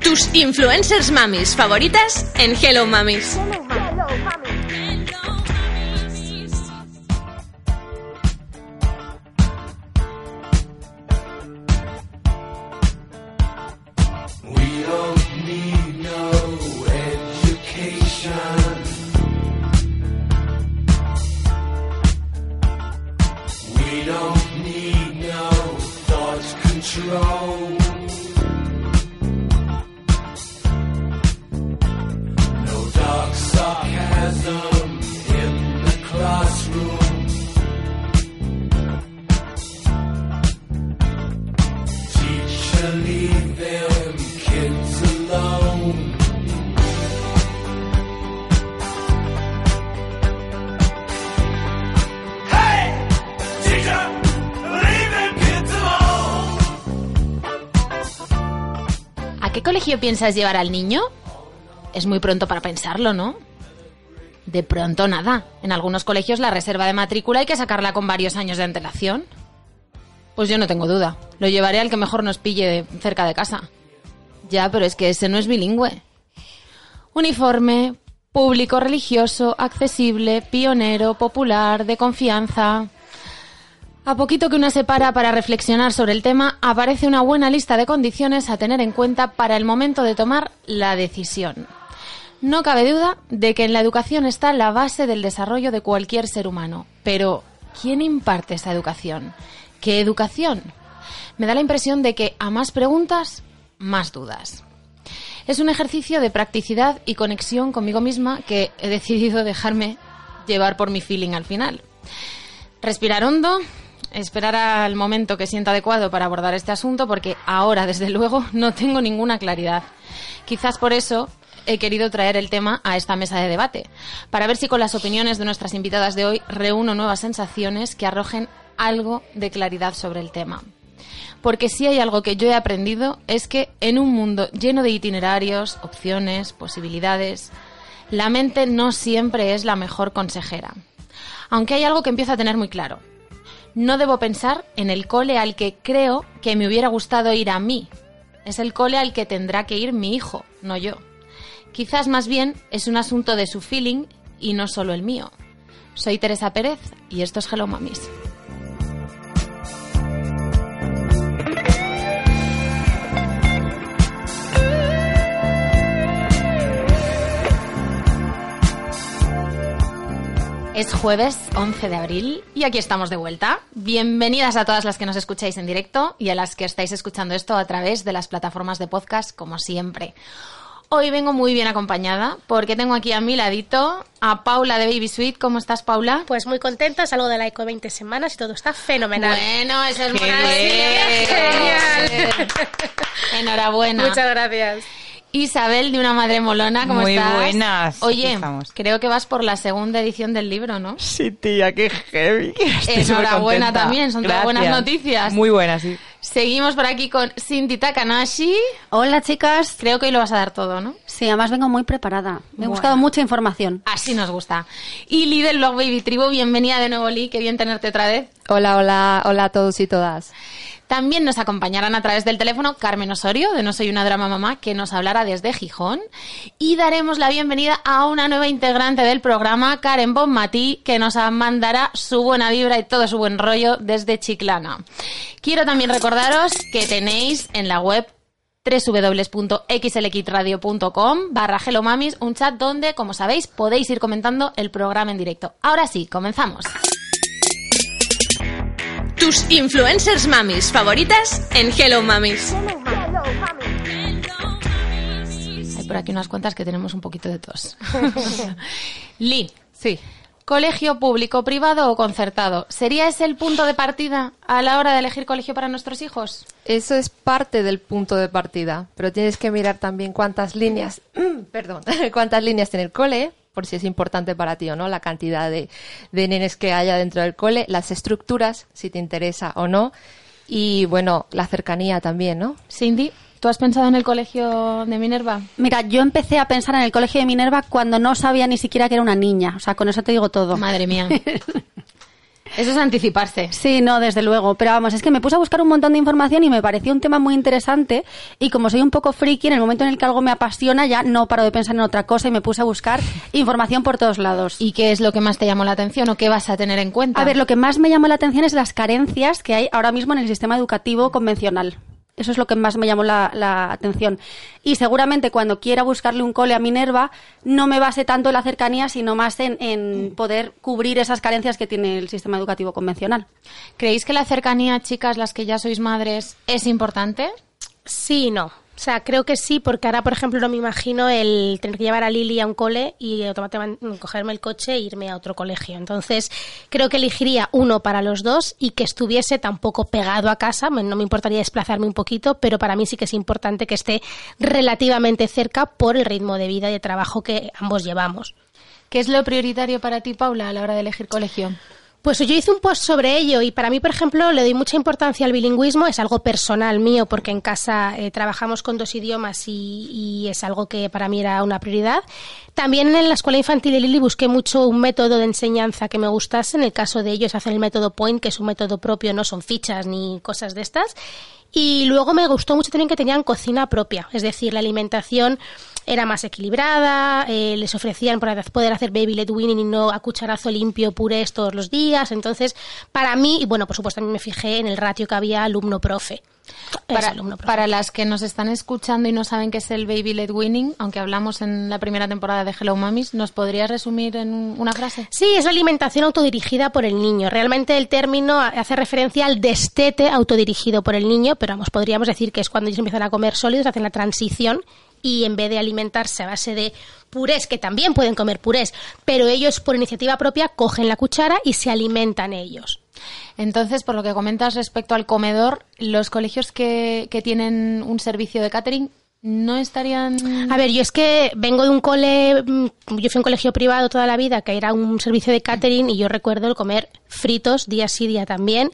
Tus influencers mamis favoritas en Hello Mamis. We colegio piensas llevar al niño? Es muy pronto para pensarlo, ¿no? De pronto nada. En algunos colegios la reserva de matrícula hay que sacarla con varios años de antelación. Pues yo no tengo duda. Lo llevaré al que mejor nos pille cerca de casa. Ya, pero es que ese no es bilingüe. Uniforme, público religioso, accesible, pionero, popular, de confianza. A poquito que una se para para reflexionar sobre el tema, aparece una buena lista de condiciones a tener en cuenta para el momento de tomar la decisión. No cabe duda de que en la educación está la base del desarrollo de cualquier ser humano. Pero, ¿quién imparte esa educación? ¿Qué educación? Me da la impresión de que a más preguntas, más dudas. Es un ejercicio de practicidad y conexión conmigo misma que he decidido dejarme llevar por mi feeling al final. Respirar hondo, esperar al momento que sienta adecuado para abordar este asunto, porque ahora, desde luego, no tengo ninguna claridad. Quizás por eso he querido traer el tema a esta mesa de debate, para ver si con las opiniones de nuestras invitadas de hoy reúno nuevas sensaciones que arrojen algo de claridad sobre el tema. Porque si hay algo que yo he aprendido es que en un mundo lleno de itinerarios, opciones, posibilidades, la mente no siempre es la mejor consejera. Aunque hay algo que empiezo a tener muy claro. No debo pensar en el cole al que creo que me hubiera gustado ir a mí. Es el cole al que tendrá que ir mi hijo, no yo. Quizás más bien es un asunto de su feeling y no solo el mío. Soy Teresa Pérez y esto es Hello Mamis. Es jueves 11 de abril y aquí estamos de vuelta. Bienvenidas a todas las que nos escucháis en directo y a las que estáis escuchando esto a través de las plataformas de podcast, como siempre. Hoy vengo muy bien acompañada porque tengo aquí a mi ladito a Paula de Baby Sweet. ¿Cómo estás, Paula? Pues muy contenta, salgo de la ECO 20 semanas y todo está fenomenal. Bueno, eso es muy. Genial. Enhorabuena. Muchas gracias. Isabel de Una Madre Molona, ¿cómo Muy estás? buenas, Oye, estamos. creo que vas por la segunda edición del libro, ¿no? Sí, tía, qué heavy. Estoy Enhorabuena también, son todas buenas noticias. Muy buenas, sí. Seguimos por aquí con Cindy Takanashi. Hola chicas. Creo que hoy lo vas a dar todo, ¿no? Sí, además vengo muy preparada. Me ha Bueno. gustado mucha información. Así nos gusta. Y Lee del blog Baby Tribu, bienvenida de nuevo Lee, qué bien tenerte otra vez. Hola, hola, hola a todos y todas. También nos acompañarán a través del teléfono Carmen Osorio, de No Soy una Drama Mamá, que nos hablará desde Gijón. Y daremos la bienvenida a una nueva integrante del programa, Karen Bonmatí, que nos mandará su buena vibra y todo su buen rollo desde Chiclana. Quiero también recordaros que tenéis en la web www.xlxradio.com barra un chat donde, como sabéis, podéis ir comentando el programa en directo. Ahora sí, comenzamos. Tus influencers mamis favoritas en Hello Mamis. Hay por aquí unas cuantas que tenemos un poquito de tos. Lee, Sí. Colegio público, privado o concertado. ¿Sería ese el punto de partida a la hora de elegir colegio para nuestros hijos? Eso es parte del punto de partida, pero tienes que mirar también cuántas líneas, perdón, cuántas líneas tiene el cole, por si es importante para ti o no, la cantidad de, de nenes que haya dentro del cole, las estructuras, si te interesa o no, y bueno, la cercanía también, ¿no? Cindy, ¿tú has pensado en el colegio de Minerva? Mira, yo empecé a pensar en el colegio de Minerva cuando no sabía ni siquiera que era una niña. O sea, con eso te digo todo. Madre mía. Eso es anticiparse. Sí, no, desde luego. Pero vamos, es que me puse a buscar un montón de información y me pareció un tema muy interesante. Y como soy un poco friki, en el momento en el que algo me apasiona, ya no paro de pensar en otra cosa y me puse a buscar información por todos lados. ¿Y qué es lo que más te llamó la atención o qué vas a tener en cuenta? A ver, lo que más me llamó la atención es las carencias que hay ahora mismo en el sistema educativo convencional. Eso es lo que más me llamó la, la atención. Y seguramente cuando quiera buscarle un cole a Minerva, no me base tanto en la cercanía, sino más en, en poder cubrir esas carencias que tiene el sistema educativo convencional. ¿Creéis que la cercanía, chicas, las que ya sois madres, es importante? Sí y no. O sea, creo que sí, porque ahora, por ejemplo, no me imagino el tener que llevar a Lili a un cole y automáticamente cogerme el coche e irme a otro colegio. Entonces, creo que elegiría uno para los dos y que estuviese tampoco pegado a casa. No me importaría desplazarme un poquito, pero para mí sí que es importante que esté relativamente cerca por el ritmo de vida y de trabajo que ambos llevamos. ¿Qué es lo prioritario para ti, Paula, a la hora de elegir colegio? Pues yo hice un post sobre ello y para mí, por ejemplo, le doy mucha importancia al bilingüismo. Es algo personal mío porque en casa eh, trabajamos con dos idiomas y, y es algo que para mí era una prioridad. También en la escuela infantil de Lili busqué mucho un método de enseñanza que me gustase. En el caso de ellos hacen el método Point, que es un método propio, no son fichas ni cosas de estas. Y luego me gustó mucho también que tenían cocina propia, es decir, la alimentación era más equilibrada, eh, les ofrecían por poder hacer baby led weaning y no a cucharazo limpio purés todos los días. Entonces, para mí, y bueno, por supuesto, también me fijé en el ratio que había alumno-profe. para las que nos están escuchando y no saben qué es el Baby Led Winning, aunque hablamos en la primera temporada de Hello Mamis, ¿nos podrías resumir en una frase? Sí, es la alimentación autodirigida por el niño. Realmente el término hace referencia al destete autodirigido por el niño, pero vamos, podríamos decir que es cuando ellos empiezan a comer sólidos, hacen la transición y en vez de alimentarse a base de purés, que también pueden comer purés, pero ellos por iniciativa propia cogen la cuchara y se alimentan ellos. Entonces, por lo que comentas respecto al comedor, los colegios que, que tienen un servicio de catering no estarían... A ver, yo es que vengo de un cole, mm, yo fui a un colegio privado toda la vida, que era un servicio de catering, y yo recuerdo el comer fritos día sí día también,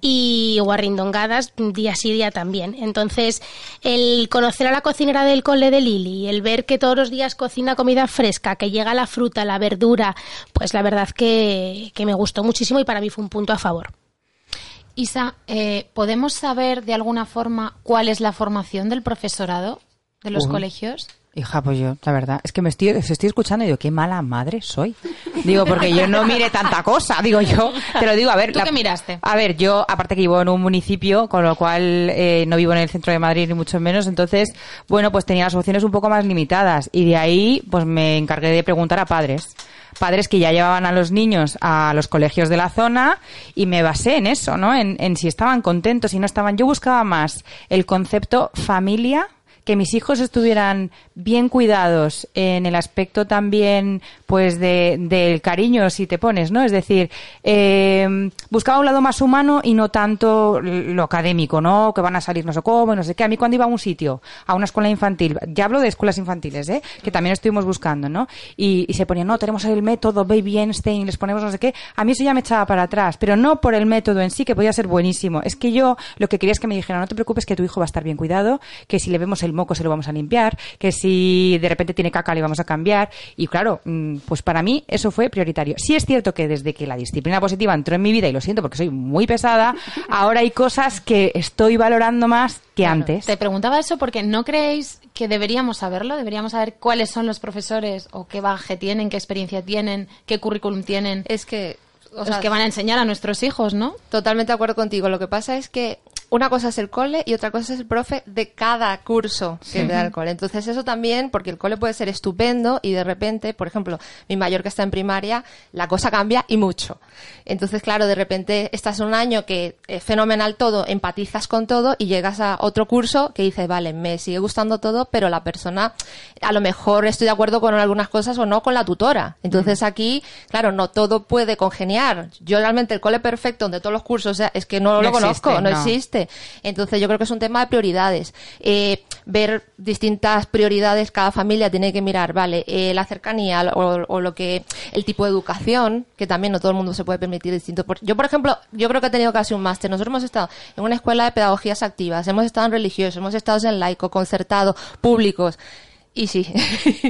y guarrindongadas día sí día también. Entonces, el conocer a la cocinera del cole de Lili, el ver que todos los días cocina comida fresca, que llega la fruta, la verdura, pues la verdad que, que me gustó muchísimo y para mí fue un punto a favor. Isa, eh, ¿podemos saber de alguna forma cuál es la formación del profesorado de los colegios? Hija, pues yo, la verdad, es que me estoy, estoy escuchando y digo, qué mala madre soy. Digo, porque yo no mire tanta cosa, digo yo, te lo digo, a ver. ¿Tú qué miraste? A ver, yo, aparte que vivo en un municipio, con lo cual eh, no vivo en el centro de Madrid ni mucho menos, entonces, bueno, pues tenía las opciones un poco más limitadas y de ahí, pues me encargué de preguntar a padres. Padres que ya llevaban a los niños a los colegios de la zona y me basé en eso, ¿no? En, en si estaban contentos, si no estaban. Yo buscaba más el concepto familia que mis hijos estuvieran bien cuidados en el aspecto también pues de, del cariño si te pones no es decir eh, buscaba un lado más humano y no tanto lo académico no que van a salir no sé cómo no sé qué. A mí cuando iba a un sitio a una escuela infantil ya hablo de escuelas infantiles ¿eh? que también estuvimos buscando no y, y se ponían no tenemos el método Baby Einstein les ponemos no sé qué a mí eso ya me echaba para atrás pero no por el método en sí que podía ser buenísimo. Es que yo lo que quería es que me dijeran no te preocupes que tu hijo va a estar bien cuidado que si le vemos el moco se lo vamos a limpiar, que si de repente tiene caca le vamos a cambiar. Y claro, mm, pues para mí eso fue prioritario. Sí es cierto que desde que la disciplina positiva entró en mi vida, y lo siento porque soy muy pesada, ahora hay cosas que estoy valorando más que Claro, antes. Te preguntaba eso porque no creéis que deberíamos saberlo, deberíamos saber cuáles son los profesores o qué bagaje tienen, qué experiencia tienen, qué currículum tienen, Es que... o los que van a enseñar a nuestros hijos, ¿no? Totalmente de acuerdo contigo. Lo que pasa es que una cosa es el cole y otra cosa es el profe de cada curso que te da el cole. Entonces eso también, porque el cole puede ser estupendo y de repente, por ejemplo, mi mayor que está en primaria, la cosa cambia y mucho. Entonces, claro, de repente estás en un año que es fenomenal todo, empatizas con todo y llegas a otro curso que dices, vale, me sigue gustando todo, pero la persona, a lo mejor estoy de acuerdo con algunas cosas o no con la tutora. Entonces aquí, claro, no todo puede congeniar. Yo realmente el cole perfecto donde todos los cursos, o sea, es que no, No lo conozco, no. existe. Entonces yo creo que es un tema de prioridades. Eh, ver distintas prioridades, cada familia tiene que mirar, vale, eh, la cercanía o, o lo que, el tipo de educación, que también no todo el mundo se puede permitir distinto. Yo, por ejemplo, yo creo que he tenido casi un máster. Nosotros hemos estado en una escuela de pedagogías activas, hemos estado en religiosos, hemos estado en laico, concertado, públicos. Y sí.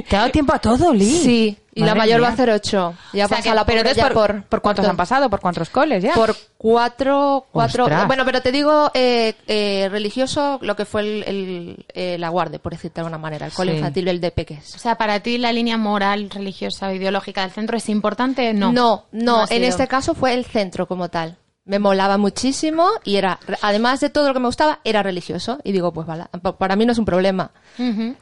¿Te ha dado tiempo a todo, Lee? Sí, y la mayor va a hacer ocho. Ya O sea pasa que- la pero ya por, por, por cuántos han pasado? ¿Por cuántos coles ya? Por cuatro, cuatro. Ostras. Bueno, pero te digo eh, eh, religioso, lo que fue el, el, eh, la guardia, por decirte de alguna manera, el cole Sí. infantil, el de peques. O sea, para ti la línea moral, religiosa o ideológica del centro es importante, no. No, no, ha en este caso fue el centro como tal. Me molaba muchísimo y era, además de todo lo que me gustaba, era religioso. Y digo, pues vale, pa- para mí no es un problema.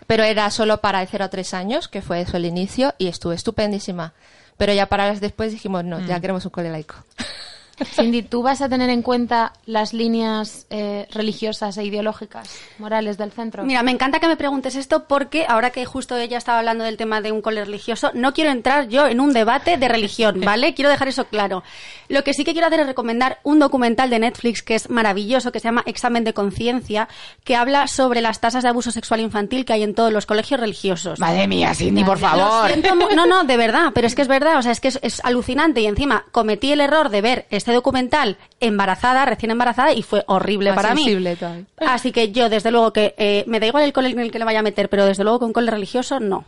Pero era solo para de 0 a 3 años, que fue eso el inicio, y estuve estupendísima. Pero ya para las después dijimos, no, ya queremos un cole laico. Cindy, ¿tú vas a tener en cuenta las líneas eh, religiosas e ideológicas, morales del centro? Mira, me encanta que me preguntes esto porque ahora que justo ella estaba hablando del tema de un cole religioso, no quiero entrar yo en un debate de religión, ¿vale? Quiero dejar eso claro. Lo que sí que quiero hacer es recomendar un documental de Netflix que es maravilloso, que se llama Examen de Conciencia, que habla sobre las tasas de abuso sexual infantil que hay en todos los colegios religiosos. Madre mía, Cindy, por Lo favor. siento no, no, de verdad, pero es que es verdad, o sea, es que es, es alucinante y encima cometí el error de ver este documental embarazada, recién embarazada y fue horrible Más para mí. Así que yo, desde luego que eh, me da igual el cole en el que le vaya a meter, pero desde luego que un cole religioso no.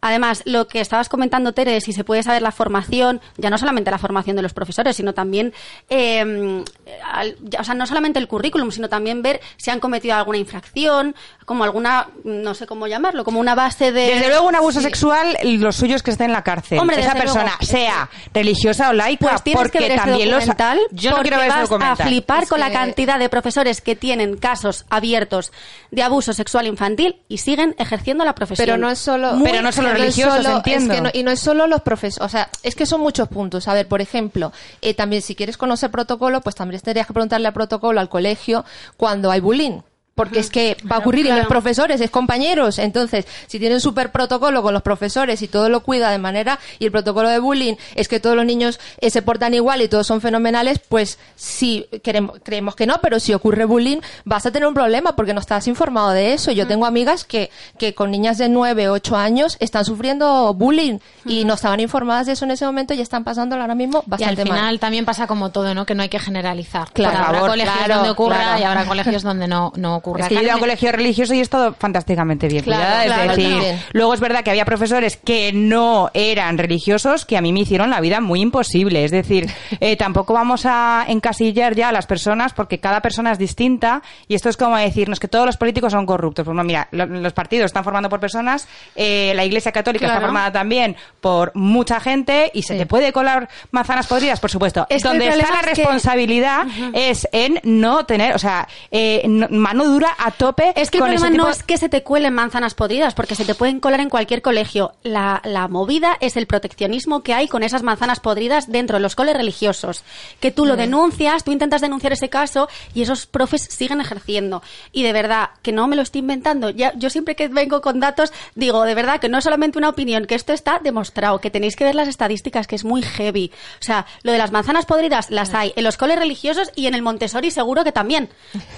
Además, lo que estabas comentando, Tere, si se puede saber la formación, ya no solamente la formación de los profesores, sino también, eh, al- ya- o sea, no solamente el currículum, sino también ver si han cometido alguna infracción, como alguna, no sé cómo llamarlo, como una base de... Desde luego un abuso sexual, lo suyo es que esté en la cárcel. Hombre, Esa persona, luego. sea religiosa o laica, Pues tienes porque que ver este también los... Yo no quiero ver vas a flipar Es con la cantidad de profesores que tienen casos abiertos de abuso sexual infantil y siguen ejerciendo la profesión. Pero no es solo, Muy- Pero no solo es religiosos, solo- entiendo. es que no- y no es solo los profesores, o sea, es que son muchos puntos. A ver, por ejemplo, eh, también si quieres conocer protocolo, pues también tendrías que preguntarle al protocolo al colegio cuando hay bullying. Porque es que va a ocurrir y no es claro. profesores, es compañeros. Entonces, si tienen súper protocolo con los profesores y todo lo cuida de manera, y el protocolo de bullying es que todos los niños eh, se portan igual y todos son fenomenales, pues sí, queremos, creemos que no, pero si ocurre bullying, vas a tener un problema porque no estás informado de eso. Yo tengo amigas que, que con niñas de 9, 8 años están sufriendo bullying y no estaban informadas de eso en ese momento y están pasándolo ahora mismo Y al bastante final mal. también pasa como todo, ¿no? Que no hay que generalizar. Claro, habrá favor, colegios claro, donde ocurra claro. y habrá colegios donde no, no ocurra. Es que yo he ido a un colegio religioso y he estado fantásticamente bien Claro, cuidada. Es claro, decir, luego es verdad que había profesores que no eran religiosos que a mí me hicieron la vida muy imposible. Es decir, eh, tampoco vamos a encasillar ya a las personas porque cada persona es distinta y esto es como decirnos que todos los políticos son corruptos. Pues no, mira, lo- los partidos están formando por personas, eh, la Iglesia Católica está formada también por mucha gente y se te puede colar manzanas podridas, por supuesto. Donde está la que- responsabilidad es en no tener, o sea, eh, no- mano dura a tope Es que el problema no es que se te cuelen manzanas podridas, porque se te pueden colar en cualquier colegio. La, la movida es el proteccionismo que hay con esas manzanas podridas dentro de los coles religiosos. Que tú lo denuncias, tú intentas denunciar ese caso y esos profes siguen ejerciendo. Y de verdad, que no me lo estoy inventando. Ya, yo siempre que vengo con datos digo, de verdad, que no es solamente una opinión, que esto está demostrado, que tenéis que ver las estadísticas, que es muy heavy. O sea, lo de las manzanas podridas las hay en los coles religiosos y en el Montessori seguro que también.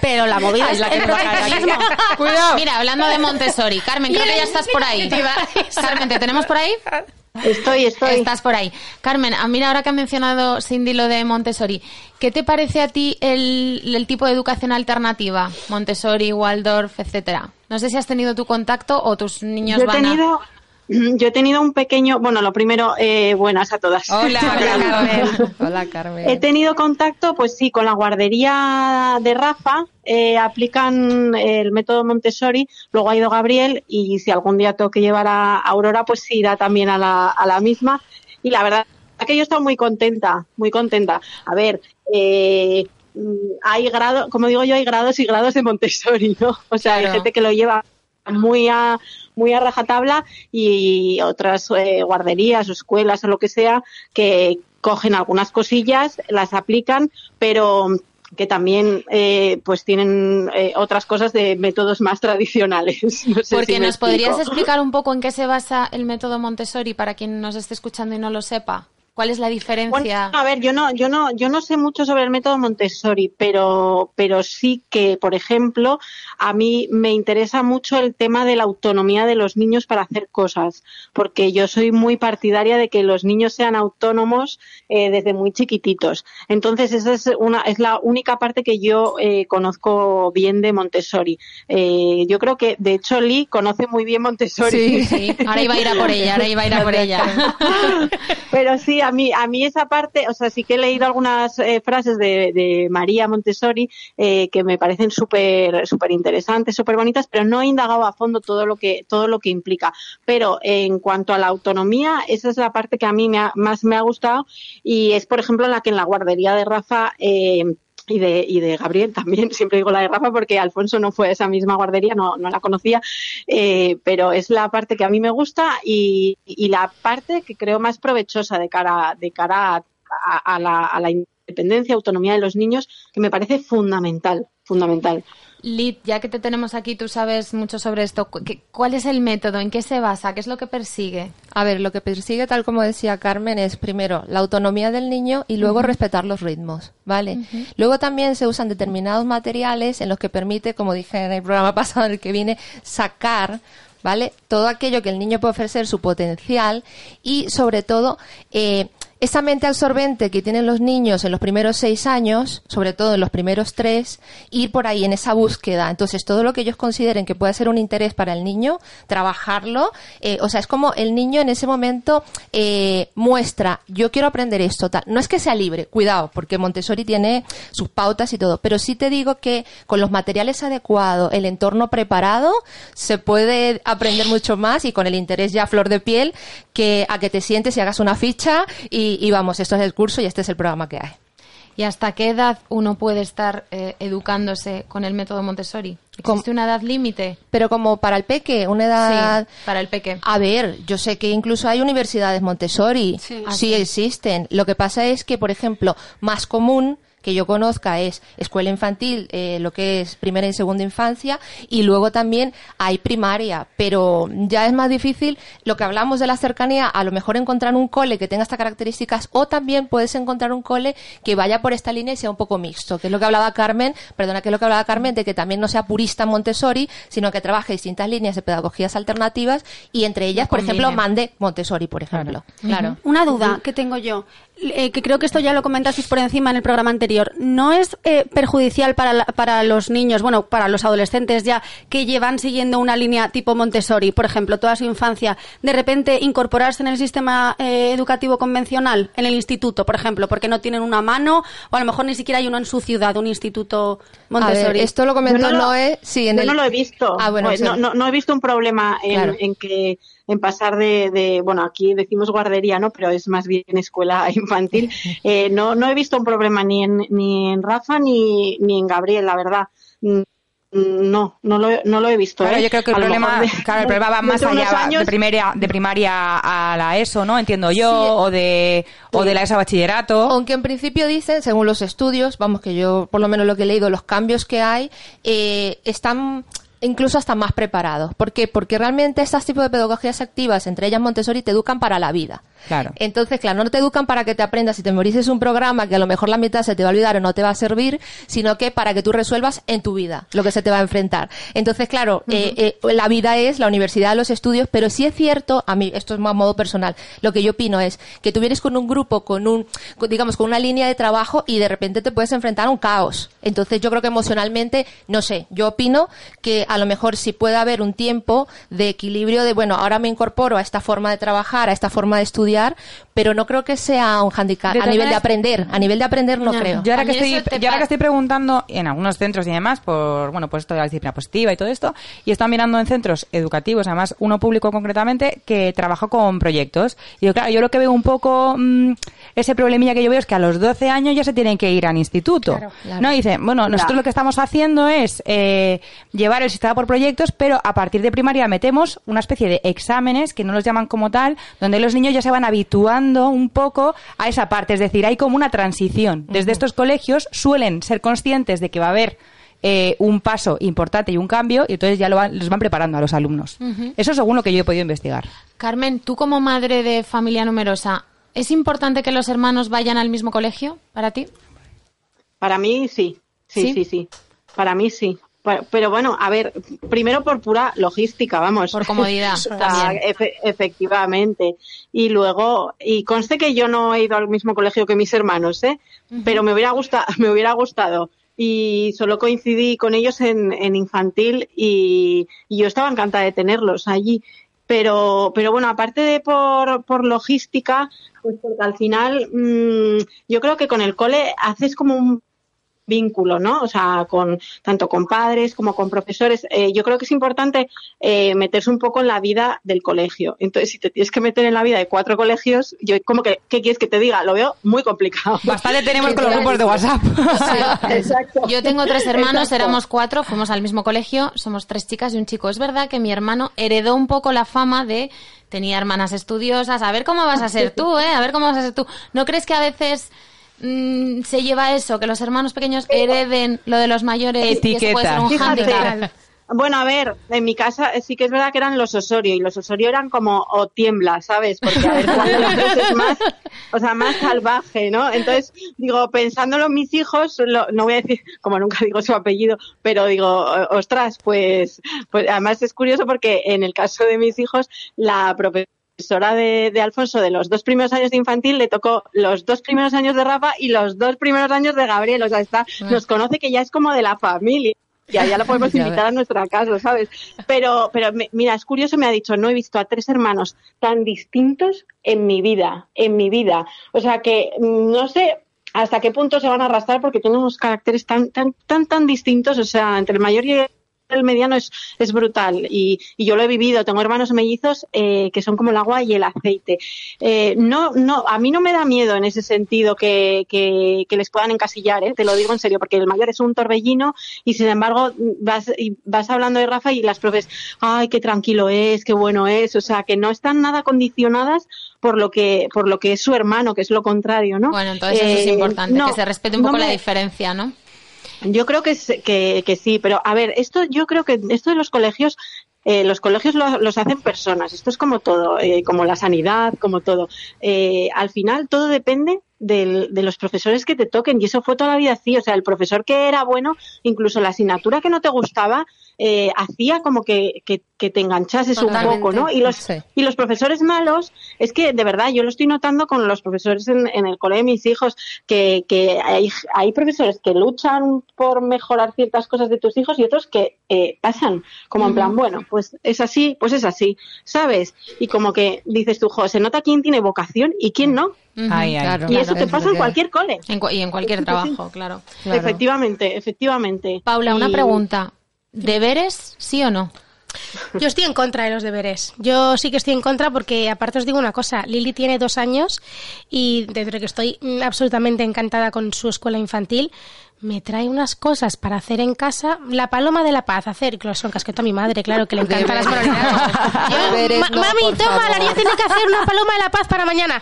Pero la movida es la que Cuidado. Mira, hablando de Montessori, Carmen, creo que ya estás por ahí. Carmen, ¿te tenemos por ahí? Estoy, estoy. Estás por ahí. Carmen, a mira, ahora que ha mencionado Cindy lo de Montessori, ¿qué te parece a ti el, el tipo de educación alternativa? Montessori, Waldorf, etcétera. No sé si has tenido tu contacto o tus niños Yo he van a... yo he tenido un pequeño, bueno, lo primero, eh, buenas a todas. Hola, hola, Carmen. Hola, Carmen. He tenido contacto, pues sí, con la guardería de Rafa, eh, aplican el método Montessori, luego ha ido Gabriel y si algún día tengo que llevar a Aurora, pues sí, irá también a la, a la misma. Y la verdad es que yo he estado muy contenta, muy contenta. A ver, eh, hay grados, como digo yo, hay grados y grados de Montessori, ¿no? O sea, hay gente que lo lleva muy a muy a rajatabla y otras eh, guarderías o escuelas o lo que sea que cogen algunas cosillas, las aplican, pero que también eh, pues tienen eh, otras cosas de métodos más tradicionales. No sé Porque si nos podrías explicar un poco en qué se basa el método Montessori para quien nos esté escuchando y no lo sepa. ¿Cuál es la diferencia? Bueno, a ver, yo no, yo no, yo no sé mucho sobre el método Montessori, pero, pero sí que, por ejemplo, a mí me interesa mucho el tema de la autonomía de los niños para hacer cosas, porque yo soy muy partidaria de que los niños sean autónomos eh, desde muy chiquititos. Entonces, esa es una, es la única parte que yo eh, conozco bien de Montessori. Eh, yo creo que, de hecho, Lee conoce muy bien Montessori. Sí. Sí, ahora iba a ir a por ella, ahora iba a ir a por ella. Pero sí, a mí, a mí esa parte, o sea, sí que he leído algunas eh, frases de, de María Montessori eh, que me parecen súper, súper interesantes, súper bonitas, pero no he indagado a fondo todo lo que, todo lo que implica. Pero en cuanto a la autonomía, esa es la parte que a mí me ha- más me ha gustado y es, por ejemplo, la que en la guardería de Rafa, eh, y de, y de Gabriel también, siempre digo la de Rafa porque Alfonso no fue a esa misma guardería, no, no la conocía, eh, pero es la parte que a mí me gusta y, y la parte que creo más provechosa de cara, de cara a la, a la independencia, autonomía de los niños, que me parece fundamental, fundamental. Lid, ya que te tenemos aquí, tú sabes mucho sobre esto. ¿Cu- qué- ¿Cuál es el método? ¿En qué se basa? ¿Qué es lo que persigue? A ver, lo que persigue, tal como decía Carmen, es primero la autonomía del niño y luego respetar los ritmos, ¿vale? Luego también se usan determinados materiales en los que permite, como dije en el programa pasado en el que vine, sacar, ¿vale? Todo aquello que el niño puede ofrecer, su potencial y sobre todo eh, esa mente absorbente que tienen los niños en los primeros seis años, sobre todo en los primeros tres, ir por ahí en esa búsqueda. Entonces, todo lo que ellos consideren que pueda ser un interés para el niño, trabajarlo. eh, o sea, es como el niño en ese momento eh, muestra, yo quiero aprender esto, tal. No es que sea libre, cuidado, porque Montessori tiene sus pautas y todo, pero sí te digo que con los materiales adecuados, el entorno preparado, se puede aprender mucho más y con el interés ya flor de piel que a que te sientes y hagas una ficha y, y vamos, esto es el curso y este es el programa que hay. ¿Y hasta qué edad uno puede estar eh, educándose con el método Montessori? ¿Existe una edad límite? Pero como para el peque, una edad... Sí, para el peque. A ver, yo sé que incluso hay universidades Montessori. Sí. Ah, Sí, sí. existen. Lo que pasa es que, por ejemplo, más común que yo conozca es escuela infantil, eh, lo que es primera y segunda infancia, y luego también hay primaria, pero ya es más difícil lo que hablamos de la cercanía, a lo mejor encontrar un cole que tenga estas características, o también puedes encontrar un cole que vaya por esta línea y sea un poco mixto, que es lo que hablaba Carmen, perdona, que es lo que hablaba Carmen, de que también no sea purista Montessori, sino que trabaje distintas líneas de pedagogías alternativas y entre ellas, por ejemplo, mande Montessori, por ejemplo. Claro. Una duda que tengo yo, eh, que creo que esto ya lo comentasteis por encima en el programa anterior. ¿No es eh, perjudicial para, la- para los niños, bueno, para los adolescentes ya, que llevan siguiendo una línea tipo Montessori, por ejemplo, toda su infancia, de repente incorporarse en el sistema eh, educativo convencional, en el instituto, por ejemplo, porque no tienen una mano, o a lo mejor ni siquiera hay uno en su ciudad, un instituto A ver, Montessori? esto lo comentó Yo no lo- Noé, sí, en yo el- no lo he visto. Ah, bueno, Pues sí. no, no, no he visto un problema en, Claro. en que en pasar de, de- bueno, aquí decimos guardería, ¿no? Pero es más bien escuela infantil. Eh, no, no he visto un problema ni en, ni en Rafa ni, ni en Gabriel, la verdad. Mm, No, no lo, he- no lo he visto. Claro, ¿eh? yo creo que el problema, de- claro, el problema va más allá, años- de primaria, de primaria a la ESO, ¿no? Entiendo yo, Sí. o de, o de la ESO a bachillerato. Aunque en principio dicen, según los estudios, vamos que yo por lo menos lo que he leído, los cambios que hay eh, están incluso hasta más preparados. ¿Por qué? Porque realmente estos tipos de pedagogías activas, entre ellas Montessori, te educan para la vida. Claro. Entonces, claro, no te educan para que te aprendas y te memorices un programa que a lo mejor la mitad se te va a olvidar o no te va a servir, sino que para que tú resuelvas en tu vida lo que se te va a enfrentar. Entonces, claro, eh, eh, la vida es la universidad, los estudios, pero sí es cierto, a mí esto es más modo personal, lo que yo opino es que tú vienes con un grupo, con un, con- digamos, con una línea de trabajo y de repente te puedes enfrentar a un caos. Entonces, yo creo que emocionalmente, no sé, yo opino que a lo mejor sí puede haber un tiempo de equilibrio de, bueno, ahora me incorporo a esta forma de trabajar, a esta forma de estudiar, estudiar, pero no creo que sea un handicap a nivel de aprender. A nivel de aprender no, No. creo. Yo ahora, A que estoy, yo ahora que estoy preguntando en algunos centros y demás por, bueno, pues esto de la disciplina positiva y todo esto, y están mirando en centros educativos, además uno público concretamente, que trabaja con proyectos. Y yo, claro, yo lo que veo un poco, mm, ese problemilla que yo veo es que a los 12 años ya se tienen que ir al instituto. Claro. ¿No? Y dicen, bueno, nosotros lo que estamos haciendo es eh, llevar el sistema por proyectos, pero a partir de primaria metemos una especie de exámenes, que no los llaman como tal, donde los niños ya se van habituando un poco a esa parte. Es decir, hay como una transición. Desde estos colegios suelen ser conscientes de que va a haber eh, un paso importante y un cambio, y entonces ya lo van- los van preparando a los alumnos. Eso según lo que yo he podido investigar. Carmen, tú como madre de familia numerosa, ¿es importante que los hermanos vayan al mismo colegio para ti? Para mí sí, sí, ¿Sí? sí, sí. Para mí sí. Pero, pero bueno, a ver, primero por pura logística, vamos. Por comodidad también. efe- efectivamente. Y luego, y conste que yo no he ido al mismo colegio que mis hermanos, ¿eh? Pero me hubiera gustado, me hubiera gustado. Y solo coincidí con ellos en, en infantil y, y yo estaba encantada de tenerlos allí. Pero, pero bueno, aparte de por, por logística, pues porque al final mm, yo creo que con el cole haces como un vínculo, ¿no? O sea, con tanto con padres como con profesores. Eh, yo creo que es importante eh, meterse un poco en la vida del colegio. Entonces, si te tienes que meter en la vida de cuatro colegios, yo como que, ¿qué quieres que te diga? Lo veo muy complicado. Bastante tenemos con los grupos de WhatsApp. Exacto. Yo tengo tres hermanos, Exacto. éramos cuatro, fuimos al mismo colegio, somos tres chicas y un chico. Es verdad que mi hermano heredó un poco la fama de tenía hermanas estudiosas, a ver cómo vas a ser tú, ¿eh? A ver cómo vas a ser tú. ¿No crees que a veces mm, se lleva eso, que los hermanos pequeños hereden lo de los mayores y eso puede ser un Fíjate. hándicap? Bueno, a ver, en mi casa sí que es verdad que eran los Osorio y los Osorio eran como o tiembla, ¿sabes? Porque a ver veces más, o sea, más salvaje, ¿no? Entonces, digo, pensándolo en mis hijos, lo- no voy a decir, como nunca digo su apellido, pero digo, ostras, pues, pues además es curioso porque en el caso de mis hijos, la profesora de, de Alfonso de los dos primeros años de infantil le tocó los dos primeros años de Rafa y los dos primeros años de Gabriel, o sea, está, nos conoce que ya es como de la familia. Ya, ya la podemos invitar a nuestra casa, ¿sabes? Pero, pero me- mira, es curioso, me ha dicho, no he visto a tres hermanos tan distintos en mi vida, en mi vida. O sea que mm, no sé hasta qué punto se van a arrastrar porque tienen unos caracteres tan, tan, tan, tan distintos. O sea, entre el mayor y el mediano es, es brutal y, y yo lo he vivido. Tengo hermanos mellizos eh, que son como el agua y el aceite. Eh, no, no, a mí no me da miedo en ese sentido que, que, que les puedan encasillar, ¿eh? te lo digo en serio, porque el mayor es un torbellino y sin embargo vas, y vas hablando de Rafa y las profes, ay, qué tranquilo es, qué bueno es, o sea, que no están nada condicionadas por lo que, por lo que es su hermano, que es lo contrario, ¿no? Bueno, entonces eso es Eh, importante, no, que se respete un no poco la diferencia, ¿no? Yo creo que, que, que sí, pero a ver, esto yo creo que esto de los colegios, eh, los colegios lo- los hacen personas, esto es como todo, eh, como la sanidad, como todo. Eh, al final todo depende del- de los profesores que te toquen y eso fue toda la vida así, o sea, el profesor que era bueno, incluso la asignatura que no te gustaba, eh, hacía como que, que, que te enganchases un poco, ¿no? Y los, Sí. y los profesores malos, es que de verdad yo lo estoy notando con los profesores en, en el cole de mis hijos, que, que hay, hay profesores que luchan por mejorar ciertas cosas de tus hijos y otros que eh, pasan, como en plan, bueno, pues es así, pues es así, ¿sabes? Y como que dices tú, jo, se nota quién tiene vocación y quién no. Ujú. Ay, ay. Claro, y eso claro, te pasa en cualquier cole. En cu- y en cualquier trabajo, claro. Claro. Efectivamente, efectivamente. Paula, una Y- pregunta. ¿Deberes, sí o no? Yo estoy en contra de los deberes. Yo sí que estoy en contra porque, aparte os digo una cosa, Lili tiene dos años y desde que estoy mm, absolutamente encantada con su escuela infantil, me trae unas cosas para hacer en casa. La paloma de la paz, hacer, que son casqueto a mi madre, claro, que le encantan las Deberes. manualidades. Yo, Deberes, "Ma- no, mami, toma, la favor". niña tiene que hacer una paloma de la paz para mañana.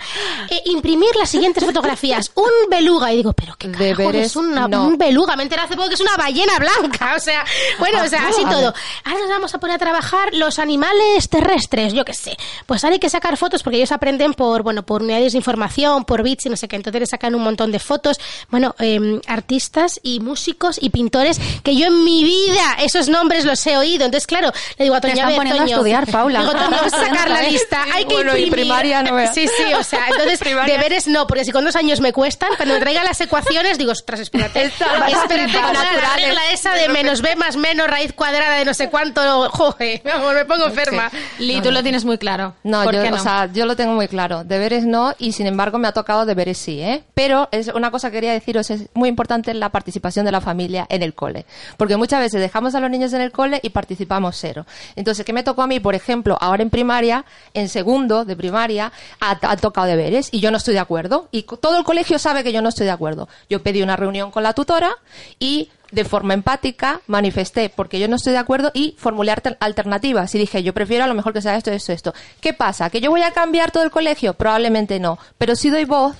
Eh, imprimir las siguientes fotografías. Un beluga. Y digo, pero qué carajo es una- no. un beluga. Me enteré hace poco que es una ballena blanca. O sea, bueno, o sea, así todo. Ahora nos vamos a poner a trabajar los animales terrestres, yo qué sé. Pues ahora hay que sacar fotos porque ellos aprenden por, bueno, por unidades de información, por bits y no sé qué. Entonces les sacan un montón de fotos. Bueno, eh, artistas artistas y músicos y pintores que yo en mi vida esos nombres los he oído. Entonces, claro, le digo a Te Toño, están a ver, poniendo a Toño, estudiar, Paula. Digo, Toño, vamos a sacar la lista. Hay que Bueno, y imprimir. primaria no veas. Sí, sí, o sea, entonces deberes no, porque si con dos años me cuestan, cuando me traigan las ecuaciones, digo, ostras, espérate. espérate, con la naturales. regla esa de menos b más menos raíz cuadrada de no sé cuánto, joder, vamos, me pongo enferma. Li, tú lo tienes muy claro. No, ¿Por yo, qué no? o sea, yo lo tengo muy claro. Deberes no, y sin embargo me ha tocado deberes sí, ¿eh? Pero es una cosa que quería deciros, es muy importante la participación de la familia en el cole. Porque muchas veces dejamos a los niños en el cole y participamos cero. Entonces, ¿qué me tocó a mí? Por ejemplo, ahora en primaria, en segundo de primaria, ha, tocado deberes y yo no estoy de acuerdo. Y todo el colegio sabe que yo no estoy de acuerdo. Yo pedí una reunión con la tutora y de forma empática manifesté porque yo no estoy de acuerdo y formulé alter- alternativas y dije yo prefiero a lo mejor que sea esto, esto, esto. ¿Qué pasa? ¿Que yo voy a cambiar todo el colegio? Probablemente no, pero sí doy voz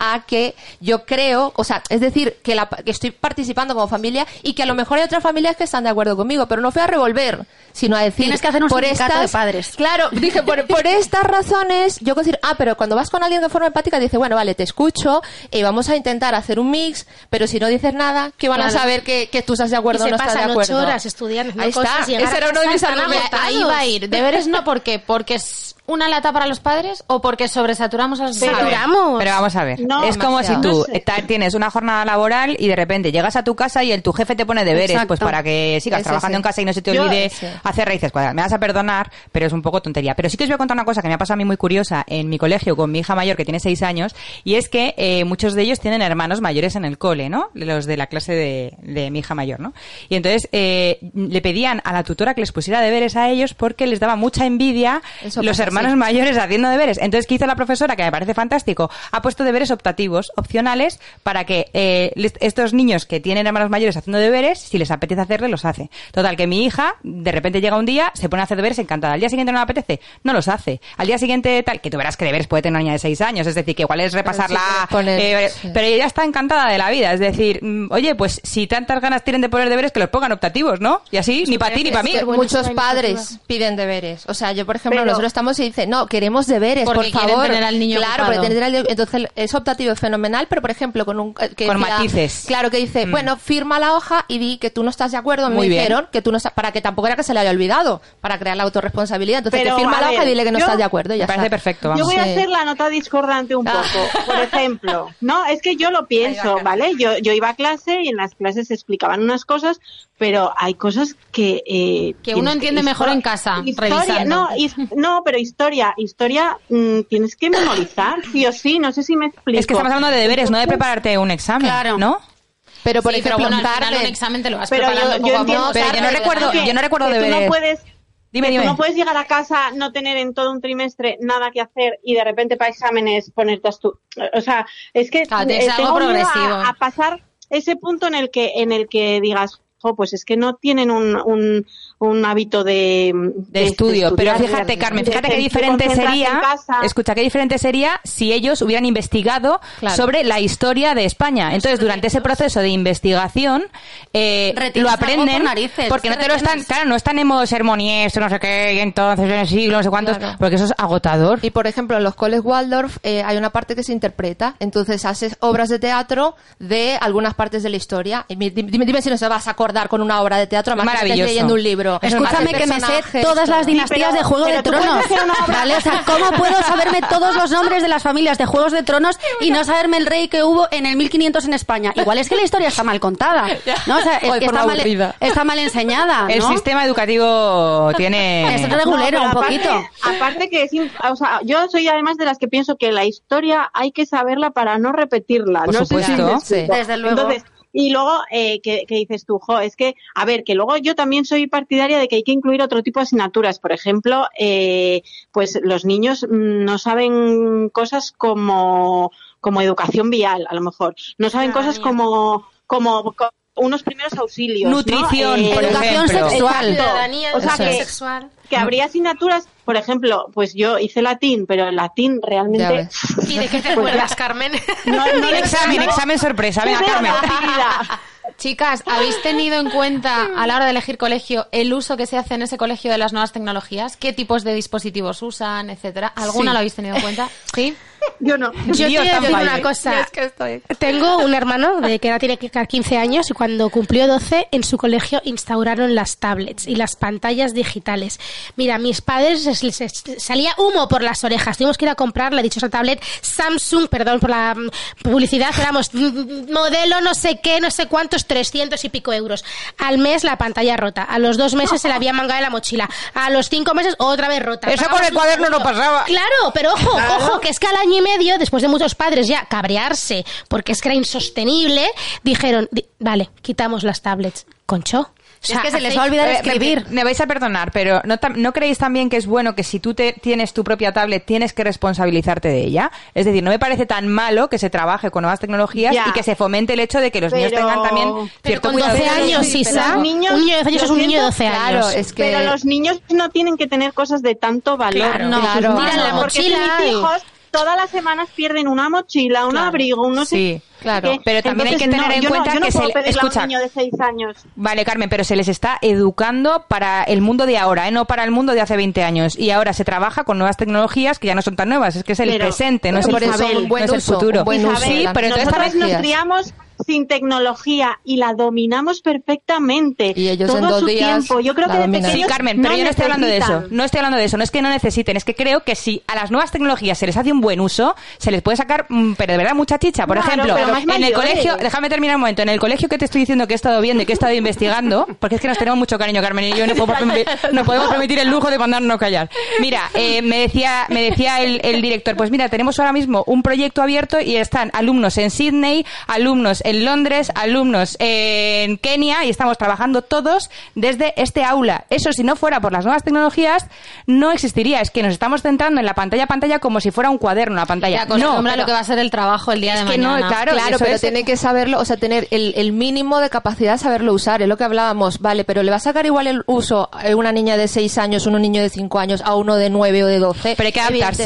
a que yo creo, o sea, es decir, que, la- que estoy participando como familia y que a lo mejor hay otras familias que están de acuerdo conmigo, pero no fui a revolver, sino a decir... Tienes que hacer un por estas, de padres. Claro, dije, por, por estas razones, yo considero, ah, pero cuando vas con alguien de forma empática, dice, bueno, vale, te escucho y vamos a intentar hacer un mix, pero si no dices nada, ¿qué van a Claro. saber que, que tú estás de acuerdo Y o se no estás de acuerdo? ocho horas estudiando Ahí cosas está, ese a era uno de mis agotados. Ahí va a ir. ¿Deberes no? ¿Por qué? ¿Porque es una lata para los padres o porque sobresaturamos a los padres? Saturamos. Pero vamos a ver, No, es como si tú No sé. ta- tienes una jornada laboral y de repente llegas a tu casa y el tu jefe te pone deberes, Exacto. pues para que sigas Ese trabajando en casa y no se te olvide hacer raíces cuadradas. Me vas a perdonar, pero es un poco tontería. Pero sí que os voy a contar una cosa que me ha pasado a mí muy curiosa en mi colegio con mi hija mayor que tiene seis años y es que eh, muchos de ellos tienen hermanos mayores en el cole, ¿no? Los de la clase de, de mi hija mayor, ¿no? Y entonces eh, le pedían a la tutora que les pusiera deberes a ellos porque les daba mucha envidia Eso los hermanos sí. mayores haciendo deberes. Entonces, ¿qué hizo la profesora? Que me parece fantástico. Ha puesto deberes optativos, opcionales, para que eh, estos niños que tienen hermanos mayores haciendo deberes, si les apetece hacerle, los hace. Total, que mi hija, de repente llega un día, se pone a hacer deberes encantada. Al día siguiente no le apetece, no los hace. Al día siguiente, tal, que tú verás que deberes puede tener una niña de seis años, es decir, que igual es repasarla. pero eh, sí. Pero ella está encantada de la vida. Es decir, mm, oye, pues si tantas ganas tienen de poner deberes, que los pongan optativos, ¿no? Y así, ni para ti ni para mí. Muchos padres piden deberes. O sea, yo, por ejemplo, Pero- nosotros estamos y dice, no, queremos deberes, Porque por favor. tener al niño Claro, ocupado. porque tener al niño- Entonces, es optativo, es fenomenal, pero, por ejemplo, con un... eh, Que Con decía- matices. Claro, que dice, Mm. bueno, firma la hoja y di que tú no estás de acuerdo. Me Muy bien. dijeron que tú no estás... Para que tampoco era que se le haya olvidado, para crear la autorresponsabilidad. Entonces, Pero, que firma la hoja y dile que no yo- estás de acuerdo. y ya Me parece está. perfecto, Yo voy a hacer la nota discordante un Ah. poco. Por ejemplo, no, es que yo lo pienso, ¿vale? Yo, yo iba a clase y en las clases se explicaban unas cosas, pero hay cosas que... eh, Que uno entiende mejor en casa, Historia, revisando. no, his- no, pero historia, historia mm, tienes que memorizar, sí o sí, no sé si me explico. Es que estamos hablando de deberes, no de prepararte un examen, Claro. ¿no? Pero, por Sí, pero ejemplo, bueno, al final tarde- un examen te lo vas Pero preparando yo, poco yo a entiendo, poco. Pero yo no tarde, recuerdo- que- yo no recuerdo que tú deberes. no puedes, Dime, dime. tú no puedes llegar a casa, no tener en todo un trimestre nada que hacer y de repente para exámenes ponerte a estu- O sea, es que Claro, que eh, algo tengo miedo progresivo. a, a pasar ese punto en el que en el que digas, jo, pues es que no tienen un, un, un hábito de, de estudio. Pero fíjate, Carmen, fíjate qué diferente sería, escucha, qué diferente sería si ellos hubieran investigado Claro. sobre la historia de España. Entonces, durante ese proceso de investigación, eh, lo aprenden, por narices, porque no te lo están, claro, no están en modo sermonies, no sé qué, y entonces en el siglo, no sé cuántos, Claro. porque eso es agotador. Y por ejemplo, en los coles Waldorf eh, hay una parte que se interpreta. Entonces haces obras de teatro de algunas partes de la historia. Y dime, dime si no se vas a acordar con una obra de teatro, además que leyendo un libro. Escúchame que me sé todas las dinastías pero- de Juego de Tronos. ¿cómo puedo saberme todos los nombres de las familias de Juegos de Tronos y no saberme el rey que hubo en el 1500 en España? Igual es que la historia está mal contada. ¿no? O sea, es O de que forma está mal, está mal enseñada. El sistema educativo tiene... Es regulero un aparte- poquito. Aparte que es, o sea, yo soy además de las que pienso que la historia hay que saberla para no repetirla. Por no sé si supuesto. Sí. Desde luego. Entonces, y luego, eh, que, que dices tú, jo, es que, a ver, que luego yo también soy partidaria de que hay que incluir otro tipo de asignaturas. Por ejemplo, eh, pues los niños mm, no saben cosas como, como educación vial, a lo mejor. No saben cosas como, como, co- unos primeros auxilios. ¿no? Nutrición, Eh, Educación ejemplo. sexual. Ciudadanía, O sea, educación que- sexual. que habría asignaturas, por ejemplo, pues yo hice latín, pero el latín realmente. ¿Y de qué te acuerdas, Carmen? no, no Examen, no- examen sorpresa, venga, Carmen. Chicas, ¿habéis tenido en cuenta a la hora de elegir colegio el uso que se hace en ese colegio de las nuevas tecnologías? ¿Qué tipos de dispositivos usan, etcétera? ¿Alguna Sí. lo habéis tenido en cuenta? ¿Sí? Yo no. Yo Dios, te valle. una cosa. Es que estoy... Tengo un hermano de que ahora tiene que 15 años y cuando cumplió 12 en su colegio instauraron las tablets y las pantallas digitales. Mira, a mis padres les, les- les salía humo por las orejas. Tuvimos que ir a comprar la dichosa tablet Samsung, perdón por la mm, publicidad, éramos mm, modelo no sé qué, no sé cuántos, 300 y pico euros. Al mes la pantalla rota. A los dos meses se la había mangado en la mochila. A los cinco meses otra vez rota. Eso con Pagamos el cuaderno no pasaba. Claro, pero ojo, ojo, que es que al año y medio, después de muchos padres ya cabrearse porque es que era insostenible, dijeron, di- vale, quitamos las tablets. Concho. O Es que se les va a olvidar Eh, escribir. Me, me vais a perdonar, pero ¿no, ¿no creéis también que es bueno que si tú te, tienes tu propia tablet tienes que responsabilizarte de ella? Es decir, no me parece tan malo que se trabaje con nuevas tecnologías Ya. y que se fomente el hecho de que los niños Pero- tengan también Pero cierto con cuidado. 12 años, sí, pero Isa, niños- un niño de 12 años es un niño de siento, 12 años. Claro, es que... Pero los niños no tienen que tener cosas de tanto valor. Claro, no, claro. Tiran la porque mochila mis y- hijos todas las semanas pierden una mochila, un Claro. abrigo, un no sé Sí, claro. qué. Pero también hay que Entonces, tener no, en cuenta no que se- pedirle escucha. a un niño de 6 años. Vale, Carmen, pero se les está educando para el mundo de ahora, ¿eh? no para el mundo de hace 20 años. Y ahora se trabaja con nuevas tecnologías que ya no son tan nuevas, es que es el Pero- presente, no es el, eso, futuro, un buen no es el uso, futuro. buen uso Isabel, sí, pero entonces nosotros nos criamos sin tecnología y la dominamos perfectamente. Y ellos Todo en dos su días tiempo. Yo creo la que de dominan. Sí, Carmen, pero yo no estoy hablando de eso. No estoy hablando de eso. No es que no necesiten, es que creo que si a las nuevas tecnologías se les hace un buen uso, se les puede sacar, mm, pero de verdad, mucha chicha. Por Claro, ejemplo, en el colegio, déjame terminar un momento, en el colegio que te estoy diciendo que he estado viendo y que he estado investigando, porque es que nos tenemos mucho cariño, Carmen y yo, no podemos, permi- no podemos permitir el lujo de mandarnos callar. Mira, eh, me decía, me decía el, el director, pues mira, tenemos ahora mismo un proyecto abierto y están alumnos en Sydney, alumnos en Londres, alumnos en Kenia y estamos trabajando todos desde este aula. Eso si no fuera por las nuevas tecnologías no existiría. Es que nos estamos centrando en la pantalla pantalla como si fuera un cuaderno la pantalla. Ya acostumbra no, lo que va a ser el trabajo el día es de que no, mañana. claro, Claro, pero es- tiene que saberlo, o sea, tener el, el mínimo de capacidad de saberlo usar, es lo que hablábamos, vale, pero le va a sacar igual el uso a una niña de 6 años, un niño de 5 años, a uno de 9 o de 12. Pero hay que adaptarse.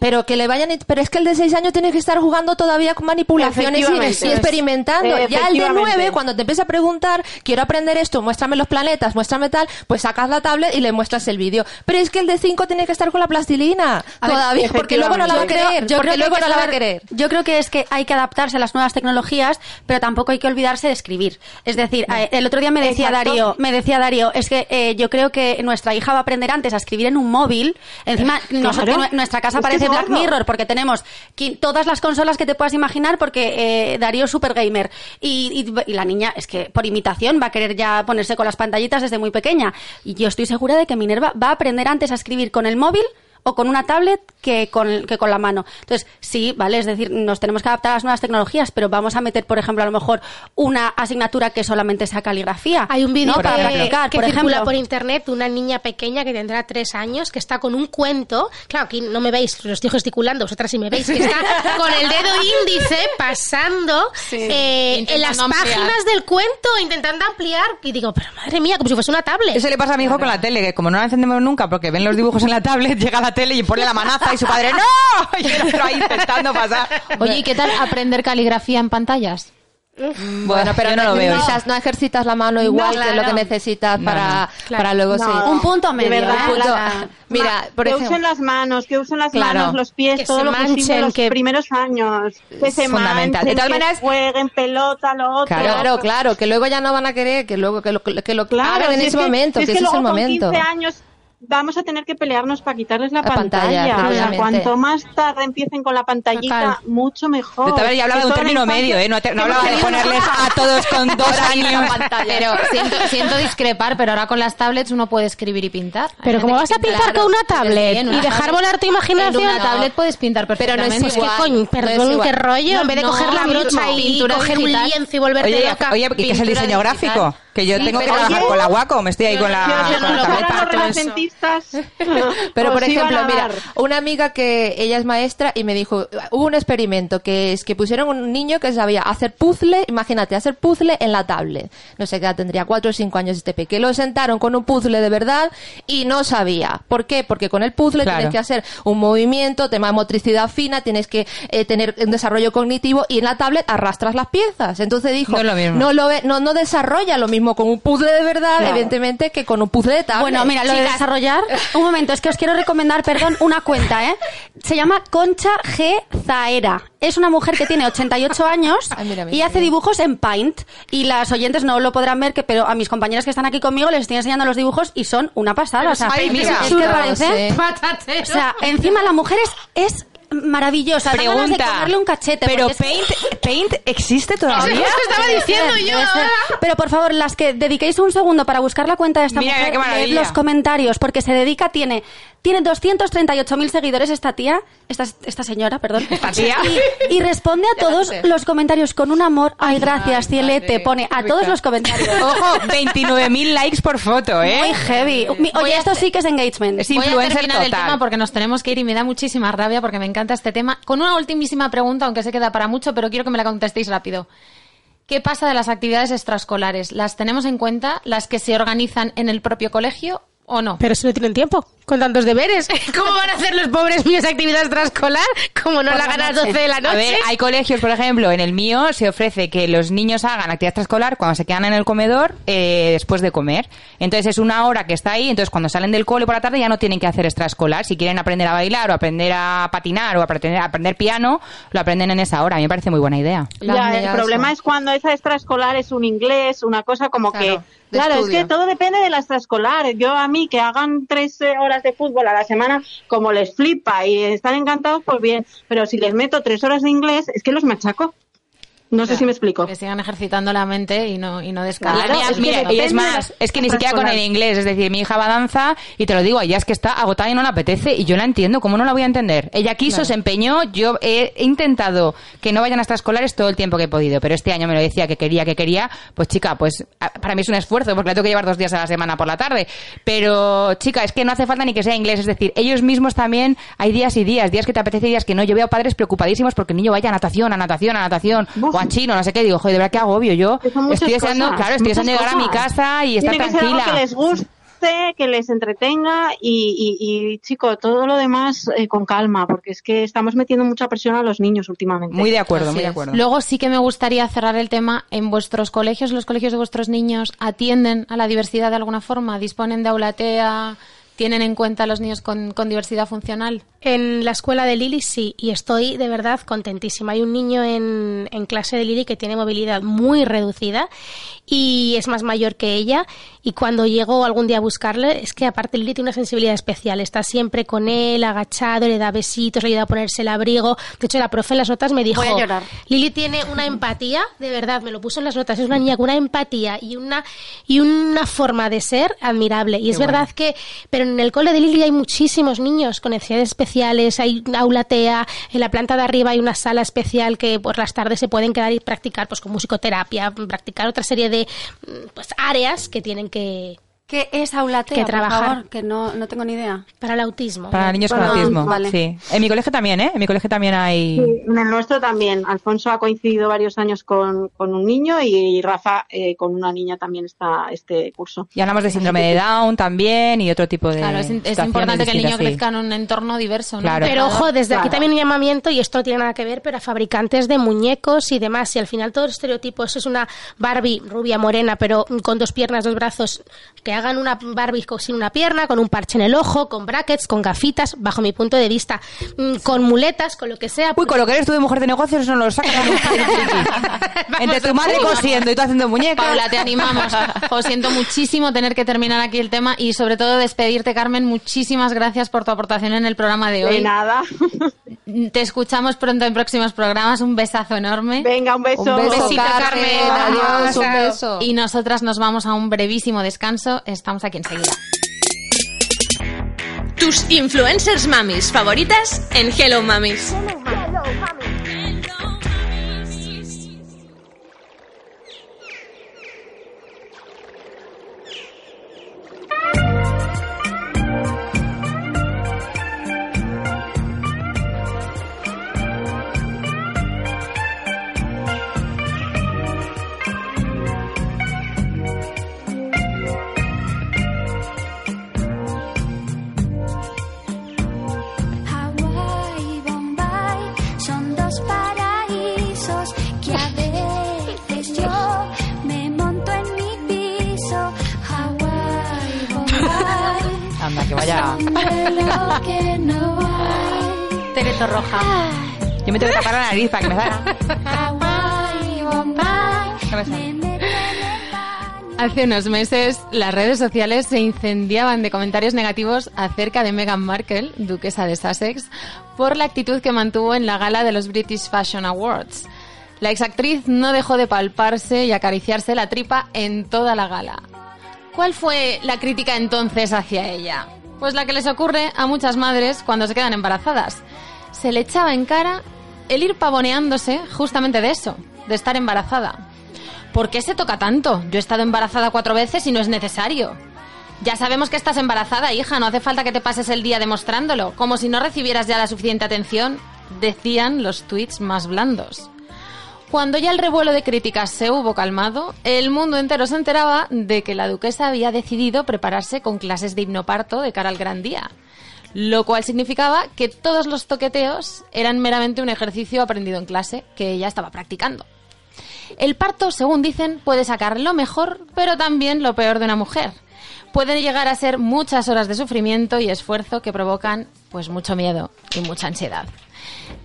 Pero que le vayan, pero es que el de 6 años tiene que estar jugando todavía con manipulaciones y, y experimentando. Ya el de Efectivamente. 9, cuando te empieza a preguntar, quiero aprender esto, muéstrame los planetas, muéstrame tal, pues sacas la tablet y le muestras el vídeo. Pero es que el de 5 tiene que estar con la plastilina A ver, todavía, porque luego no la va a querer, yo creo que luego hay que no la va a saber- querer. Yo creo que es que hay que adaptarse a las nuevas tecnologías, pero tampoco hay que olvidarse de escribir. Es decir, eh, el otro día me decía Exacto. Darío, me decía Darío, es que eh, yo creo que nuestra hija va a aprender antes a escribir en un móvil. Encima, nosotros, nu- nuestra casa Es parece Black. Mirror porque tenemos todas las consolas que te puedas imaginar porque eh, Darío es super gamer. Y, y- la niña es que por imitación va a querer ya ponerse con las pantallitas desde muy pequeña. Y yo estoy segura de que Minerva va a aprender antes a escribir con el móvil o con una tablet que con, que con la mano. Entonces, sí, vale, es decir, nos tenemos que adaptar a las nuevas tecnologías, pero vamos a meter, por ejemplo, a lo mejor una asignatura que solamente sea caligrafía. Hay un vídeo ¿no? que, para practicar, que por circula ejemplo. por internet una niña pequeña que tendrá tres años que está con un cuento. Claro, aquí no me veis, lo estoy gesticulando, vosotras sí me veis, que está con el dedo índice pasando eh, en las ampliar. páginas del cuento, intentando ampliar. Y digo, pero madre mía, como si fuese una tablet. Eso le pasa a mi hijo con la tele, que como no la encendemos nunca porque ven los dibujos en la tablet, llega a la tele y pone la manaza y su padre ¡No! Y el otro ahí intentando pasar. Oye, ¿y qué tal aprender caligrafía en pantallas? Bueno, pero yo no lo veo. ejercitas, no ejercitas la mano igual No, que lo que necesitas No, para, Claro. para luego sí. Un punto medio. De verdad, ¿eh? punto. la- Mira, por que ejemplo- usen las manos, que usen las Claro. manos, los pies, Que todo lo posible los que- primeros años. Que se fundamental. manchen, De todas que maneras- jueguen pelota, lo otro. Claro, claro, que luego ya no van a querer, que luego que lo, que lo Claro, hagan en ese es que- momento, si que, es ese es el con momento. 15 años vamos a tener que pelearnos para quitarles la, La pantalla, O sea, cuanto más tarde empiecen con la pantallita, Total. mucho mejor. Maneras, ya hablaba de Que un término infancia- medio, ¿eh? No, te- no que hablaba de ponerles a todos con dos años. Pero siento, siento discrepar, pero ahora con las tablets uno puede escribir y pintar. Pero ¿cómo que vas a pinta- pintar con una tablet en y una dejar tablet- volar tu imaginación? En una tablet puedes pintar Pero no es perfectamente. Igual. coño, no es perdón, igual. qué rollo, No, en vez de no, coger la brocha y coger un lienzo y volverte Oye, loca. oye, ¿y qué es el diseño gráfico? Que yo Sí, tengo que trabajar Oye, con la Wacom, estoy ahí yo con la, yo con la tableta. Pero, por ejemplo, a mira, una amiga que ella es maestra y me dijo, hubo un experimento que es que pusieron un niño que sabía hacer puzzle, imagínate, hacer puzzle en la tablet. No sé qué edad tendría, cuatro o cinco años este peque. Lo sentaron con un puzzle de verdad y no sabía. ¿Por qué? Porque con el puzzle Claro. tienes que hacer un movimiento, tema de motricidad fina, tienes que eh, tener un desarrollo cognitivo y en la tablet arrastras las piezas. Entonces dijo, No es lo mismo. no lo ve- no, no desarrolla lo mismo mismo con un puzzle de verdad, Claro. evidentemente, que con un puzzle de tablet. Bueno, mira, lo de Chicas, desarrollar. Un momento, es que os quiero recomendar, perdón, una cuenta, ¿eh? Se llama Concha G. Zaera. Es una mujer que tiene 88 años Ay, mira, mira, y hace dibujos en Paint. Y las oyentes no lo podrán ver, que, pero a mis compañeras que están aquí conmigo les estoy enseñando los dibujos y son una pasada. O sea, Ay, mira. ¿sí te Claro, parece? O sea, encima la mujer es, es maravillosa. Ganas de Pregunta. comerle un cachete. Pero es- Paint, Paint existe todavía. Eso estaba diciendo Debe yo. ser. Pero por favor, las que dediquéis un segundo para buscar la cuenta de esta Mira, mujer, leed los comentarios, porque se dedica, tiene, tiene 238.000 seguidores esta tía, esta, esta señora, perdón. Esta tía. Y, y responde a todos los comentarios con un amor. Ay, gracias, Ay, cielete. madre, Pone a todos los comentarios. Ojo, 29.000 likes por foto, ¿eh? Muy heavy. Voy Oye, a esto sí que es engagement. Es Voy a influencer el total. tema porque nos tenemos que ir y me da muchísima rabia porque me encanta este tema. Con una ultimísima pregunta, aunque se queda para mucho, pero quiero que me la contestéis rápido. ¿Qué pasa de las actividades extraescolares? ¿Las tenemos en cuenta? ¿Las que se organizan en el propio colegio o no? Pero si no tienen tiempo, con tantos deberes. ¿Cómo van a hacer los pobres míos actividad extraescolar? Como no Por la la hagan a las noche. 12 de la noche. A ver, hay colegios, por ejemplo, en el mío se ofrece que los niños hagan actividad extraescolar cuando se quedan en el comedor eh, después de comer. Entonces es una hora que está ahí, entonces cuando salen del cole por la tarde ya no tienen que hacer extraescolar. Si quieren aprender a bailar o aprender a patinar o aprender, aprender piano, lo aprenden en esa hora. A mí me parece muy buena idea. Ya, el problema es cuando esa extraescolar es un inglés, una cosa como Claro, que... Claro, es estudio. que todo depende de la extraescolar. Yo a mí que hagan tres eh, de fútbol a la semana, como les flipa y están encantados, pues bien. Pero si les meto tres horas de inglés, es que los machaco. No sé si me explico. Que sigan ejercitando la mente y no, y no descargar. Claro, Mira, es que mira, y es más, es que ni siquiera con el inglés, es decir, mi hija va a danza y te lo digo, ella es que está agotada y no le apetece y yo la entiendo, ¿cómo no la voy a entender? Ella quiso, se empeñó, yo he intentado que no vayan a extraescolares todo el tiempo que he podido, pero este año me lo decía que quería, que quería, pues chica, pues para mí es un esfuerzo porque la tengo que llevar dos días a la semana por la tarde, pero chica, es que no hace falta ni que sea inglés, es decir, ellos mismos también, hay días y días, días que te apetece y días que no, yo veo padres preocupadísimos porque el niño vaya a natación, a natación, a natación, Buf. O a chino, no sé qué, digo, joder, de verdad que agobio, yo estoy deseando, cosas, claro, estoy deseando llegar a mi casa y estar Tiene que ser tranquila. algo que les guste, que les entretenga y, y, y, chico, todo lo demás eh, con calma, porque es que estamos metiendo mucha presión a los niños últimamente. Muy de acuerdo, Así muy de es. acuerdo. Luego sí que me gustaría cerrar el tema. ¿En vuestros colegios, los colegios de vuestros niños, atienden a la diversidad de alguna forma? ¿Disponen de aulatea? ¿Tienen en cuenta a los niños con, con diversidad funcional? En la escuela de Lili sí, y estoy de verdad contentísima. Hay un niño en, en clase de Lili que tiene movilidad muy reducida y es más mayor que ella. Y cuando llego algún día a buscarle, es que aparte Lili tiene una sensibilidad especial. Está siempre con él, agachado, le da besitos, le ayuda a ponerse el abrigo. De hecho, la profe en las notas me dijo: Voy a llorar. Lili tiene una empatía, de verdad, me lo puso en las notas. Es una niña con una empatía y una, y una forma de ser admirable. Y es verdad que, pero en el cole de Lili hay muchísimos niños con necesidades especiales, hay una aula TEA, en la planta de arriba hay una sala especial que por las tardes se pueden quedar y practicar, pues con musicoterapia, practicar otra serie de mm, pues áreas que tienen que ¿Qué es aulatea, Que por trabajar. favor? Que no, no tengo ni idea. para el autismo. Para niños con autismo, vale. sí. En mi colegio también, ¿eh? En mi colegio también hay... Sí, en el nuestro también. Alfonso ha coincidido varios años con, con un niño y Rafa eh, con una niña también está este curso. Y hablamos de síndrome de Down también y otro tipo de Claro, es, importante que el niño crezca en un entorno diverso. ¿no? Claro. Pero ojo, desde aquí también un llamamiento, y esto no tiene nada que ver, pero a fabricantes de muñecos y demás. Y al final todos los estereotipos es una Barbie rubia, morena, pero con dos piernas, dos brazos, que hagan una Barbie sin una pierna, con un parche en el ojo, con brackets, con gafitas, bajo mi punto de vista, mm, con muletas, con lo que sea. Uy, pues- con lo que eres tú de mujer de negocios, eso no lo sacas. de. Entre tu madre cosiendo y tú haciendo muñecas. Paula, te animamos. Os siento muchísimo tener que terminar aquí el tema y sobre todo despedirte, Carmen. Muchísimas gracias por tu aportación en el programa de De hoy. nada. Te escuchamos pronto en próximos programas. Un besazo enorme. Venga, un beso. Un beso, besito, Carmen. Carmen. Adiós, un beso. Y nosotras nos vamos a un brevísimo descanso. Estamos aquí enseguida. Tus influencers mamis favoritas en Hello Mamis. Vaya. Tereto roja. Yo me tengo que tapar la nariz para que me salga. No me sale. Hace unos meses las redes sociales se incendiaban de comentarios negativos acerca de Meghan Markle, duquesa de Sussex, por la actitud que mantuvo en la gala de los British Fashion Awards. La exactriz no dejó de palparse y acariciarse la tripa en toda la gala. ¿Cuál fue la crítica entonces hacia ella? Pues la que les ocurre a muchas madres cuando se quedan embarazadas. Se le echaba en cara el ir pavoneándose justamente de eso, de estar embarazada. ¿Por qué se toca tanto? Yo he estado embarazada cuatro veces y no es necesario. Ya sabemos que estás embarazada, hija, no hace falta que te pases el día demostrándolo, como si no recibieras ya la suficiente atención, decían los tweets más blandos. Cuando ya el revuelo de críticas se hubo calmado, el mundo entero se enteraba de que la duquesa había decidido prepararse con clases de hipnoparto de cara al gran día, lo cual significaba que todos los toqueteos eran meramente un ejercicio aprendido en clase que ella estaba practicando. El parto, según dicen, puede sacar lo mejor, pero también lo peor de una mujer. Pueden llegar a ser muchas horas de sufrimiento y esfuerzo que provocan pues mucho miedo y mucha ansiedad.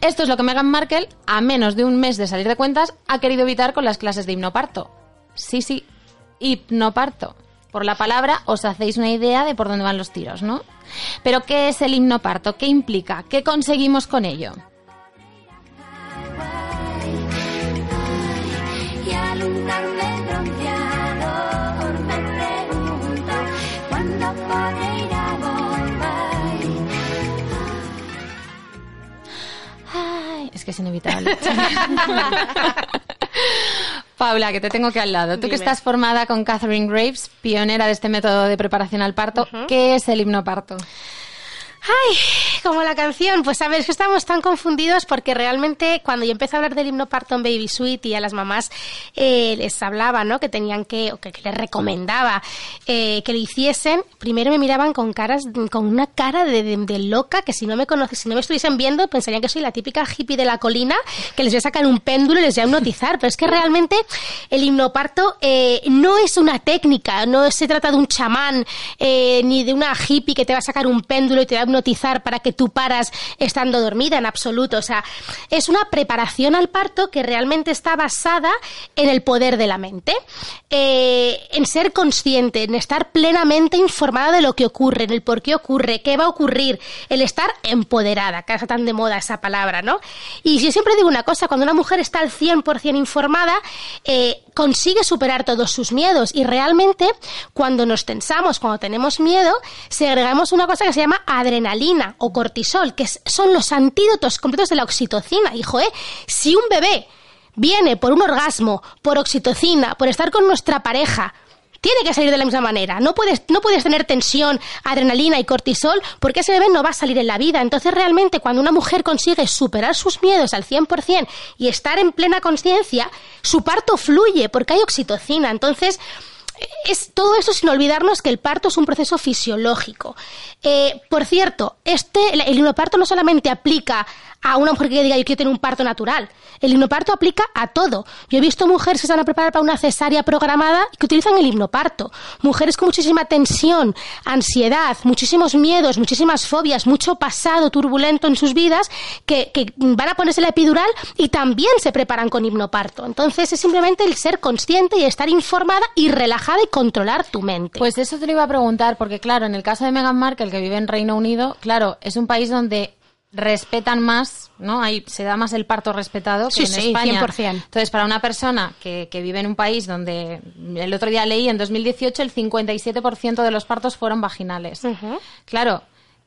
Esto es lo que Meghan Markle, a menos de un mes de salir de cuentas, ha querido evitar con las clases de hipnoparto. Sí, sí, hipnoparto. Por la palabra os hacéis una idea de por dónde van los tiros, ¿no? Pero ¿qué es el hipnoparto? ¿Qué implica? ¿Qué conseguimos con ello? Es que es inevitable. Paula, que te tengo que al lado. Tú que estás formada con Catherine Graves, pionera de este método de preparación al parto, ¿qué es el hipnoparto? Ay, como la canción, pues a ver, es que estamos tan confundidos porque realmente cuando yo empecé a hablar del himnoparto en Baby Sweet y a las mamás eh, les hablaba, ¿no? Que tenían que, o que, les recomendaba eh, que lo hiciesen, primero me miraban con caras, con una cara de loca que si no me conoces, si no me estuviesen viendo, pensarían que soy la típica hippie de la colina que les voy a sacar un péndulo y les voy a hipnotizar, pero es que realmente el himnoparto eh, no es una técnica, no se trata de un chamán eh, ni de una hippie que te va a sacar un péndulo y te va a hipnotizar para que tú paras estando dormida en absoluto. O sea, es una preparación al parto que realmente está basada en el poder de la mente, eh, en ser consciente, en estar plenamente informada de lo que ocurre, en el por qué ocurre, qué va a ocurrir, el estar empoderada, que está tan de moda esa palabra, ¿no? Y yo siempre digo una cosa, cuando una mujer está al 100% informada, eh, consigue superar todos sus miedos y realmente cuando nos tensamos, cuando tenemos miedo, segregamos una cosa que se llama adrenalina o cortisol, que son los antídotos completos de la oxitocina. Hijo, ¿eh? Si un bebé viene por un orgasmo, por oxitocina, por estar con nuestra pareja, tiene que salir de la misma manera. No puedes, no puedes tener tensión, adrenalina y cortisol porque ese bebé no va a salir en la vida. Entonces, realmente, cuando una mujer consigue superar sus miedos al 100% y estar en plena conciencia, su parto fluye porque hay oxitocina. Entonces, es todo eso sin olvidarnos que el parto es un proceso fisiológico. Eh, por cierto, este, el, el hipnoparto no solamente aplica a una mujer que diga yo quiero tener un parto natural. El hipnoparto aplica a todo. Yo he visto mujeres que se van a preparar para una cesárea programada y que utilizan el hipnoparto. Mujeres con muchísima tensión, ansiedad, muchísimos miedos, muchísimas fobias, mucho pasado turbulento en sus vidas que, que van a ponerse la epidural y también se preparan con hipnoparto. Entonces es simplemente el ser consciente y estar informada y relajada y controlar tu mente. Pues eso te lo iba a preguntar, porque claro, en el caso de Meghan Markle, que vive en Reino Unido, claro, es un país donde respetan más, ¿no? Ahí se da más el parto respetado que Sí, en sí, España. 100%. Entonces, para una persona que, que vive en un país donde el otro día leí en 2018 el 57% de los partos fueron vaginales. Claro,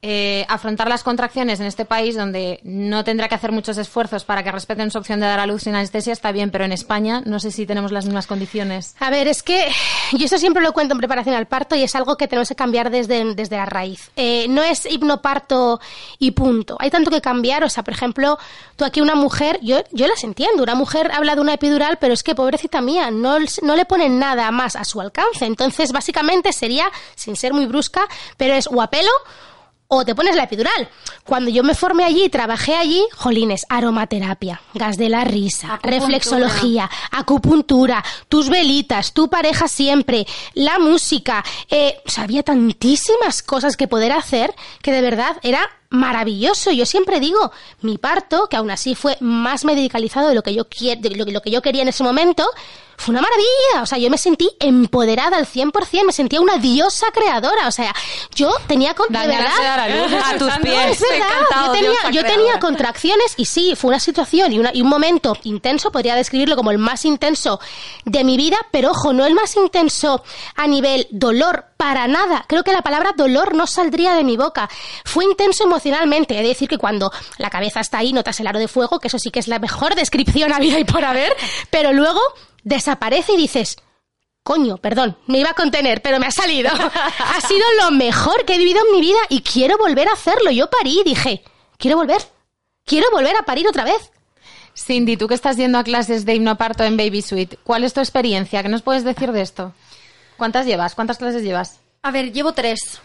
eh, afrontar las contracciones en este país donde no tendrá que hacer muchos esfuerzos para que respeten su opción de dar a luz sin anestesia está bien, pero en España no sé si tenemos las mismas condiciones. A ver, es que yo eso siempre lo cuento en preparación al parto y es algo que tenemos que cambiar desde, desde la raíz. Eh, no es hipnoparto y punto. Hay tanto que cambiar. O sea, por ejemplo, tú aquí una mujer, yo, yo las entiendo. Una mujer habla de una epidural, pero es que pobrecita mía, no, no le ponen nada más a su alcance. Entonces, básicamente sería, sin ser muy brusca, pero es o a pelo o te pones la epidural. Cuando yo me formé allí, trabajé allí, jolines, aromaterapia, gas de la risa, Acupuntura. reflexología, acupuntura, tus velitas, tu pareja siempre, la música, eh, o sea, había tantísimas cosas que poder hacer que de verdad era maravilloso. Yo siempre digo, mi parto, que aún así fue más medicalizado de lo que yo, de lo, que- lo que yo quería en ese momento, fue una maravilla. O sea, yo me sentí empoderada al 100%, me sentía una diosa creadora. O sea, yo tenía con, de Dañara verdad, se da la luz a tus pies. es verdad. Yo tenía, yo tenía contracciones y sí, fue una situación y, una- y un momento intenso, podría describirlo como el más intenso de mi vida, pero ojo, no el más intenso a nivel dolor, para nada. Creo que la palabra dolor no saldría de mi boca. Fue intenso emocionalmente. He de decir que cuando la cabeza está ahí, notas el aro de fuego, que eso sí que es la mejor descripción a vida y por haber, pero luego desaparece y dices, Coño, perdón, me iba a contener, pero me ha salido. ha sido lo mejor que he vivido en mi vida y quiero volver a hacerlo. Yo parí y dije, quiero volver. Quiero volver a parir otra vez. Cindy, tú que estás yendo a clases de hipnoparto en Baby Suite, ¿cuál es tu experiencia? ¿Qué nos puedes decir de esto? ¿Cuántas llevas? ¿Cuántas clases llevas? A ver, llevo tres.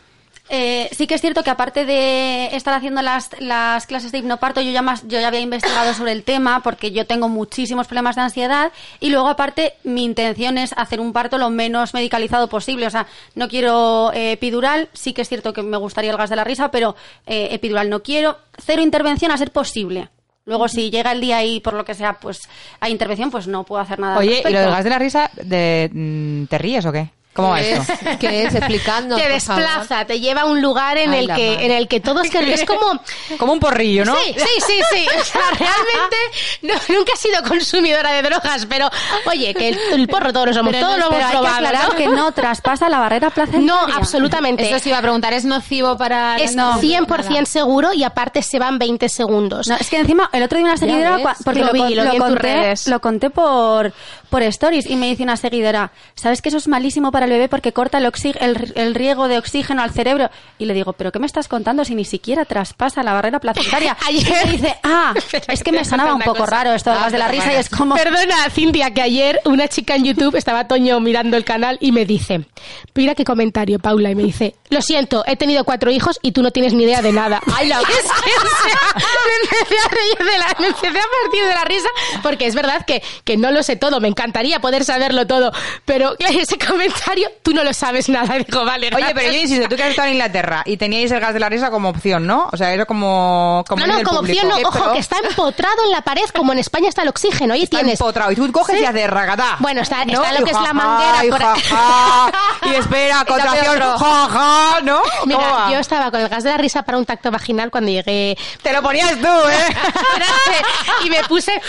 Eh, sí que es cierto que aparte de estar haciendo las, las clases de hipnoparto, yo ya, más, yo ya había investigado sobre el tema porque yo tengo muchísimos problemas de ansiedad y luego aparte mi intención es hacer un parto lo menos medicalizado posible. O sea, no quiero eh, epidural, sí que es cierto que me gustaría el gas de la risa, pero eh, epidural no quiero. Cero intervención a ser posible. Luego, si llega el día y por lo que sea, pues hay intervención, pues no puedo hacer nada. al Oye, ¿y respecto. lo del gas de la risa, de, mm, te ríes o qué? ¿Cómo va ¿Qué esto? es? ¿Qué es? Explicando. te por favor. desplaza, te lleva a un lugar en Ay, el que madre. en el que todos es como Como un porrillo, ¿no? Sí, sí, sí, sí. O sea, realmente no- nunca he sido consumidora de drogas, pero oye, que el, el porro todos lo somos, Pero, todos no, lo hemos hay que probado, aclarar ¿no? que no traspasa la barrera placentaria. No, absolutamente. Eso sí iba a preguntar, ¿es nocivo para...? es No, 100% nada. seguro y aparte se van 20 segundos. No, es que encima el otro día una seguidora, ves, porque lo vi, lo lo vi en tus conté, redes. lo conté por, por stories y me dice una seguidora, ¿sabes que eso es malísimo para el bebé porque corta el, oxi- el, el riego de oxígeno al cerebro? Y le digo, ¿pero qué me estás contando si ni siquiera traspasa la barrera placentaria? Ayer- Y dice, ah, es que me sonaba un poco cosa. raro esto Ah, de la risa y es como... Perdona, Cintia, que ayer una chica en YouTube estaba Toño mirando el canal y me dice, mira qué comentario, Paula, y me dice, lo siento, he tenido cuatro hijos y tú no tienes ni idea de nada. Ay, la es que, o sea, me empecé a reír de la, me empecé a partir de la risa, porque es verdad que, que no lo sé todo, me encantaría poder saberlo todo, pero ese comentario, tú no lo sabes nada, y digo, vale, Oye, pero yo insisto, tú que has estado en Inglaterra y teníais el gas de la risa como opción, ¿no? O sea, era como... como No, no, como público. opción no, ¿Qué, ojo, pero? que está empotrado en la pared, como en España está el oxígeno, ahí Está tienes... empotrado. Y tú coges Sí. y haces ragatá. Bueno, está- lo Y que es la manguera Y, por- jaja, y espera, contracción, jaja, ¿no? ¿Cómo Mira, yo estaba con el gas de la risa para un tacto vaginal cuando llegué. Te lo ponías tú, ¿eh? Y me puse.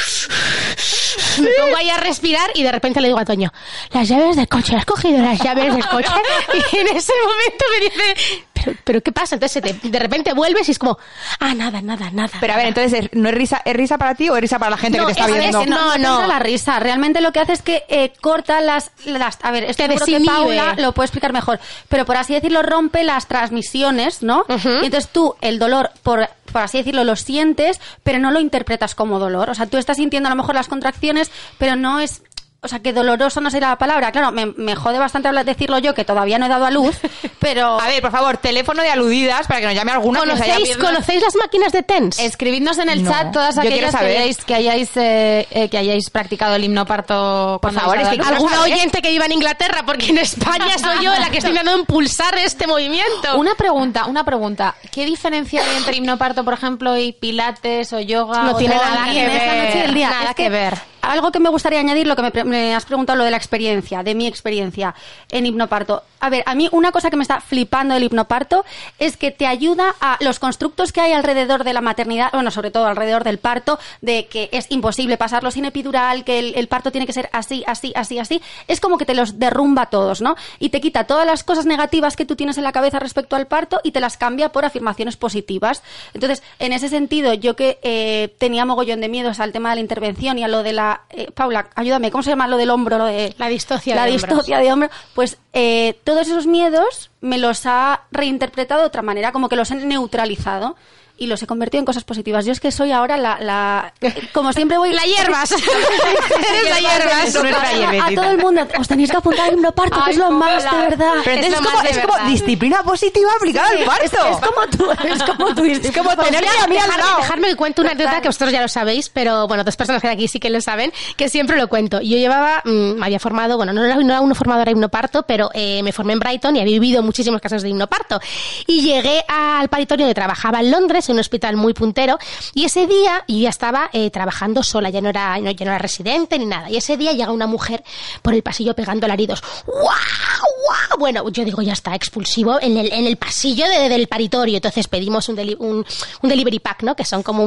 Me pongo ahí a respirar y de repente le digo a Toño: Las llaves del coche, ¿has cogido las llaves del coche? Y en ese momento me dice: ¿Pero, pero qué pasa? Entonces te- de repente vuelves y es como: Ah, nada, nada, nada. Pero a ver, entonces, ¿es- ¿no es risa, es risa para ti o es risa para la gente No, que te está es- es viendo? que No, No, no, la risa. Realmente lo que hace es que eh, corta las, las... A ver, esto seguro que. Paula lo puede explicar mejor. Pero por así decirlo, rompe las transmisiones, ¿no? Y entonces tú, el dolor, por, por así decirlo, lo sientes, pero no lo interpretas como dolor. O sea, tú estás sintiendo a lo mejor las contracciones, pero no es... O sea, que doloroso no será la palabra. Claro, me, me jode bastante hablar, decirlo yo, que todavía no he dado a luz, pero... A ver, por favor, teléfono de aludidas para que nos llame alguna que nos haya ¿Conocéis. ¿Conocéis las máquinas de TENS? Escribidnos en el No. chat todas aquellas que hayáis, que, hayáis, eh, eh, que hayáis practicado el himnoparto. Por favor, es que quiero ¿Alguna saber. oyente que viva en Inglaterra? Porque en España soy yo la que estoy intentando impulsar este movimiento. Una pregunta, una pregunta. ¿Qué diferencia hay entre himnoparto, por ejemplo, y pilates o yoga? No o tiene nada que ver. noche del día. Nada Es que ver. Algo que me gustaría añadir, lo que me, me has preguntado, lo de la experiencia, de mi experiencia en hipnoparto. A ver, a mí una cosa que me está flipando del hipnoparto es que te ayuda a los constructos que hay alrededor de la maternidad, bueno, sobre todo alrededor del parto, de que es imposible pasarlo sin epidural, que el, parto tiene que ser así, así, así, así. Es como que te los derrumba todos, ¿no? Y te quita todas las cosas negativas que tú tienes en la cabeza respecto al parto y te las cambia por afirmaciones positivas. Entonces, en ese sentido, yo que eh, tenía mogollón de miedos al tema de la intervención y a lo de la... eh, Paula, ayúdame, ¿cómo se llama lo del hombro? Lo de, La distocia la de hombros. de hombro. Pues eh, todos esos miedos me los ha reinterpretado de otra manera, como que los he neutralizado y los he convertido en cosas positivas. Yo es que soy ahora la... la como siempre voy... La hierbas. Eres la hierbas. A todo el mundo, os tenéis que apuntar al himnoparto, que es lo más Paula. de verdad. Pero Es como, de es como disciplina positiva aplicada al parto. Es como tú, es como tú. Es como tenerme Mira, a mí al lado. Dejarme que cuente una anécdota que vosotros ya lo sabéis, pero bueno, dos personas que hay aquí sí que lo saben, que siempre lo cuento. Yo llevaba, mm, me había formado, bueno, no era, no era uno formadora de hipnoparto, pero eh, me formé en Brighton y había vivido muchísimos casos de hipnoparto. Y llegué al paritorio que trabajaba en Londres, un hospital muy puntero, y ese día yo ya estaba eh, trabajando sola, ya no, era, ya no era residente ni nada. Y ese día llega una mujer por el pasillo pegando alaridos. ¡Guau! ¡Guau! Bueno, yo digo, ya está, expulsivo en el, en el pasillo de- del paritorio. Entonces pedimos un, un, delivery pack, ¿no? Que son como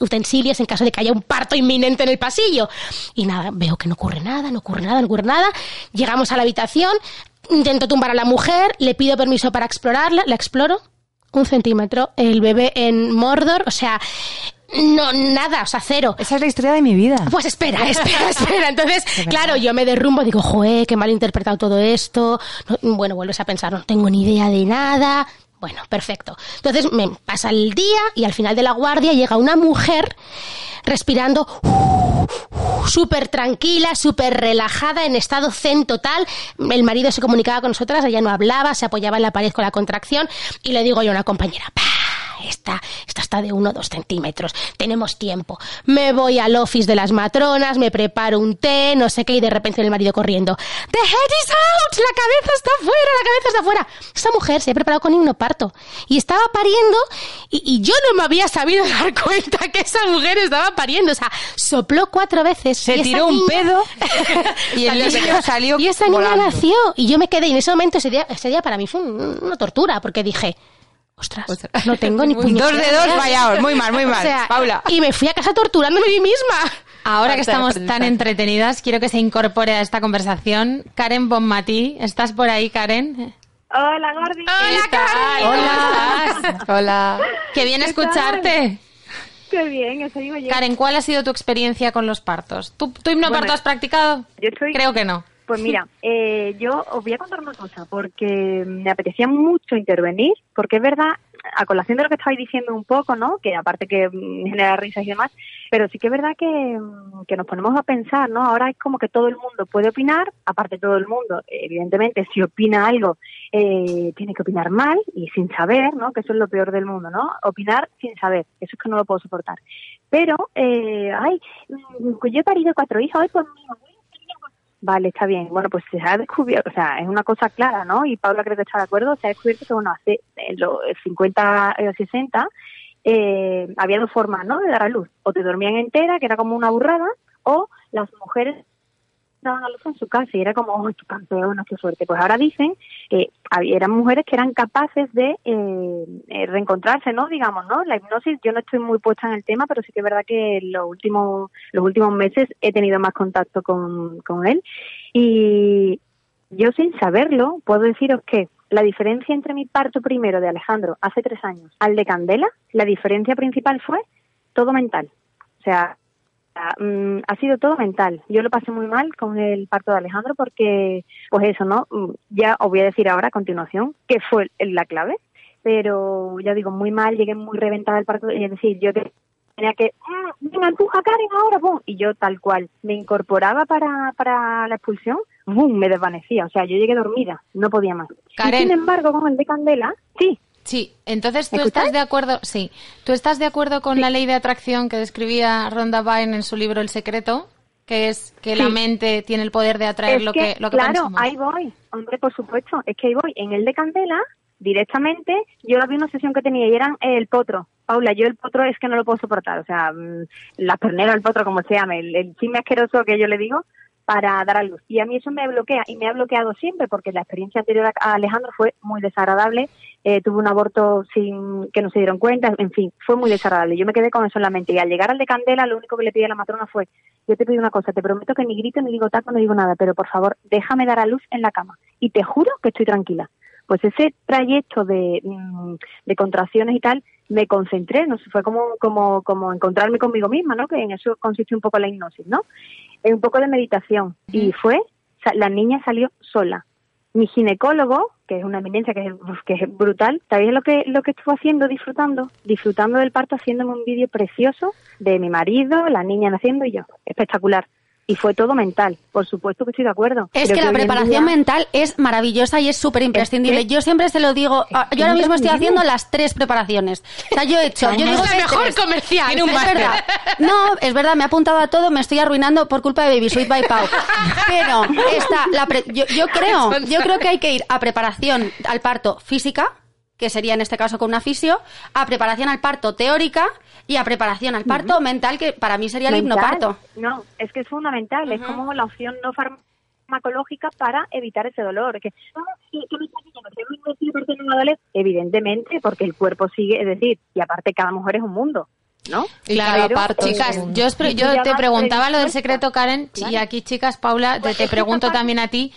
utensilios en caso de que haya un parto inminente en el pasillo. Y nada, veo que no ocurre nada, no ocurre nada, no ocurre nada. Llegamos a la habitación, intento tumbar a la mujer, le pido permiso para explorarla, la exploro. Un centímetro, el bebé en Mordor, o sea, no, nada, o sea, cero. Esa es la historia de mi vida. Pues espera, espera, espera. Entonces, claro, yo me derrumbo, digo, joé, qué mal interpretado todo esto. No, bueno, vuelves a pensar, no tengo ni idea de nada. Bueno, perfecto. Entonces me pasa el día y al final de la guardia llega una mujer respirando súper tranquila, súper relajada, en estado zen total. El marido se comunicaba con nosotras, ella no hablaba, se apoyaba en la pared con la contracción y le digo yo a una compañera, "Pa, esta, esta está de uno o dos centímetros, tenemos tiempo. Me voy al office de las matronas, me preparo un té, no sé qué, y de repente el marido corriendo, The head is out, la cabeza está fuera, la cabeza está fuera. Esta mujer se ha preparado con hipnoparto y estaba pariendo y, y yo no me había sabido dar cuenta que esa mujer estaba pariendo, o sea, sopló cuatro veces. Se esa tiró un pedo y el Salió- niño salió Y esa niña nació y yo me quedé y en ese momento, ese día, ese día para mí fue un- una tortura porque dije, ostras, no tengo ni Dos puñetera de dos idea". fallados, muy mal, muy mal. O sea, Paula. Y me fui a casa torturándome a mí misma. Ahora que estamos tan entretenidas, quiero que se incorpore a esta conversación Karen Bonmatí. ¿Estás por ahí, Karen? Hola, Gordi. Hola, Karen. Hola. Hola. Qué bien escucharte. Qué bien, eso digo yo. Karen, ¿cuál ha sido tu experiencia con los partos? ¿Tú, tú hipnoparto Bueno, has practicado? yo estoy- Creo que no. Pues mira, eh, yo os voy a contar una cosa, porque me apetecía mucho intervenir, porque es verdad, a colación de lo que estabais diciendo un poco, ¿no? Que aparte que mm, genera risas y demás, pero sí que es verdad que, mm, que nos ponemos a pensar, ¿no? Ahora es como que todo el mundo puede opinar, aparte todo el mundo, evidentemente, si opina algo, eh, tiene que opinar mal y sin saber, ¿no? Que eso es lo peor del mundo, ¿no? Opinar sin saber, eso es que no lo puedo soportar. Pero, eh, ay, mm, yo he parido cuatro hijos, hoy pues mira, Vale, está bien. Bueno, pues se ha descubierto, o sea, es una cosa clara, ¿no? Y Paula creo que está de acuerdo, se ha descubierto que, bueno, hace en los 50 o 60 eh, había dos formas, ¿no? De dar a luz. O te dormían entera, que era como una burrada, o las mujeres daban a luz en su casa y era como, ¡ay, qué campeona, qué suerte! Pues ahora dicen que había, eran mujeres que eran capaces de eh, eh, reencontrarse, ¿no? Digamos, ¿no? La hipnosis, yo no estoy muy puesta en el tema, pero sí que es verdad que los últimos, los últimos meses he tenido más contacto con, con él y yo sin saberlo puedo deciros que la diferencia entre mi parto primero de Alejandro hace tres años al de Candela, la diferencia principal fue todo mental. O sea, mm, ha sido todo mental. Yo lo pasé muy mal con el parto de Alejandro porque, pues eso, ¿no? Mm, Ya os voy a decir ahora a continuación qué fue la clave, pero ya digo, muy mal, llegué muy reventada al parto, es decir, yo que tenía que, "Ah, venga, empuja Karen ahora, ¡pum! y yo tal cual, me incorporaba para, para la expulsión, ¡bum! me desvanecía, o sea, yo llegué dormida, no podía más. Y Karen. sin embargo, con el de Candela, sí, Sí, entonces tú ¿Me estás de acuerdo, sí, tú estás de acuerdo con la ley de atracción que describía Rhonda Byrne en su libro El secreto, que es que la mente tiene el poder de atraer es lo que, lo que claro, pensamos. ahí voy, hombre, por supuesto, es que ahí voy. En el de Candela, directamente, yo había una sesión que tenía y eran el potro. Paula, yo el potro es que no lo puedo soportar, o sea, mm, la pernera, el potro, como se llame, el, el chisme asqueroso que yo le digo, para dar a luz. Y a mí eso me bloquea y me ha bloqueado siempre porque la experiencia anterior a Alejandro fue muy desagradable. Eh, tuve un aborto sin que no se dieron cuenta, en fin, fue muy desagradable. Yo me quedé con eso en la mente y al llegar al de Candela lo único que le pedí a la matrona fue, yo te pido una cosa, te prometo que ni grito, ni digo taco, no digo nada, pero por favor déjame dar a luz en la cama y te juro que estoy tranquila. Pues ese trayecto de, mm, de contracciones y tal, me concentré, no sé, fue como, como, como encontrarme conmigo misma, ¿no? Que en eso consiste un poco la hipnosis, ¿no? Es un poco de meditación. Y fue, la niña salió sola. Mi ginecólogo, que es una eminencia, que es, que es brutal. ¿Sabéis lo que, lo que estuvo haciendo, disfrutando? Disfrutando del parto, haciéndome un vídeo precioso de mi marido, la niña naciendo y yo. Espectacular. Y fue todo mental. Por supuesto que estoy de acuerdo. Es Creo que la preparación día- mental es maravillosa y es súper imprescindible. Yo siempre se lo digo, ah, yo ahora mismo estoy haciendo las tres preparaciones. O sea, yo he hecho, yo Es la mejor tres. comercial. Un Es verdad. No, es verdad, me he apuntado a todo, me estoy arruinando por culpa de Baby Sweet by Pau. Pero está la pre- yo, yo creo, yo creo que hay que ir a preparación al parto física, que sería en este caso con una fisio, a preparación al parto teórica y a preparación al parto mental, que para mí sería el hipnoparto. No, es que es fundamental, es como la opción no farmacológica para evitar ese dolor. Que, "Ah, sí, ¿qué me estás diciendo? ¿Que me estoy porque no me duele? Evidentemente, porque el cuerpo sigue, es decir, y aparte cada mujer es un mundo, ¿no? Claro, es chicas, yo, os pre- yo te preguntaba lo del secreto, Karen, y aquí, chicas, Paula, te, Pues te es que pregunto también a ti.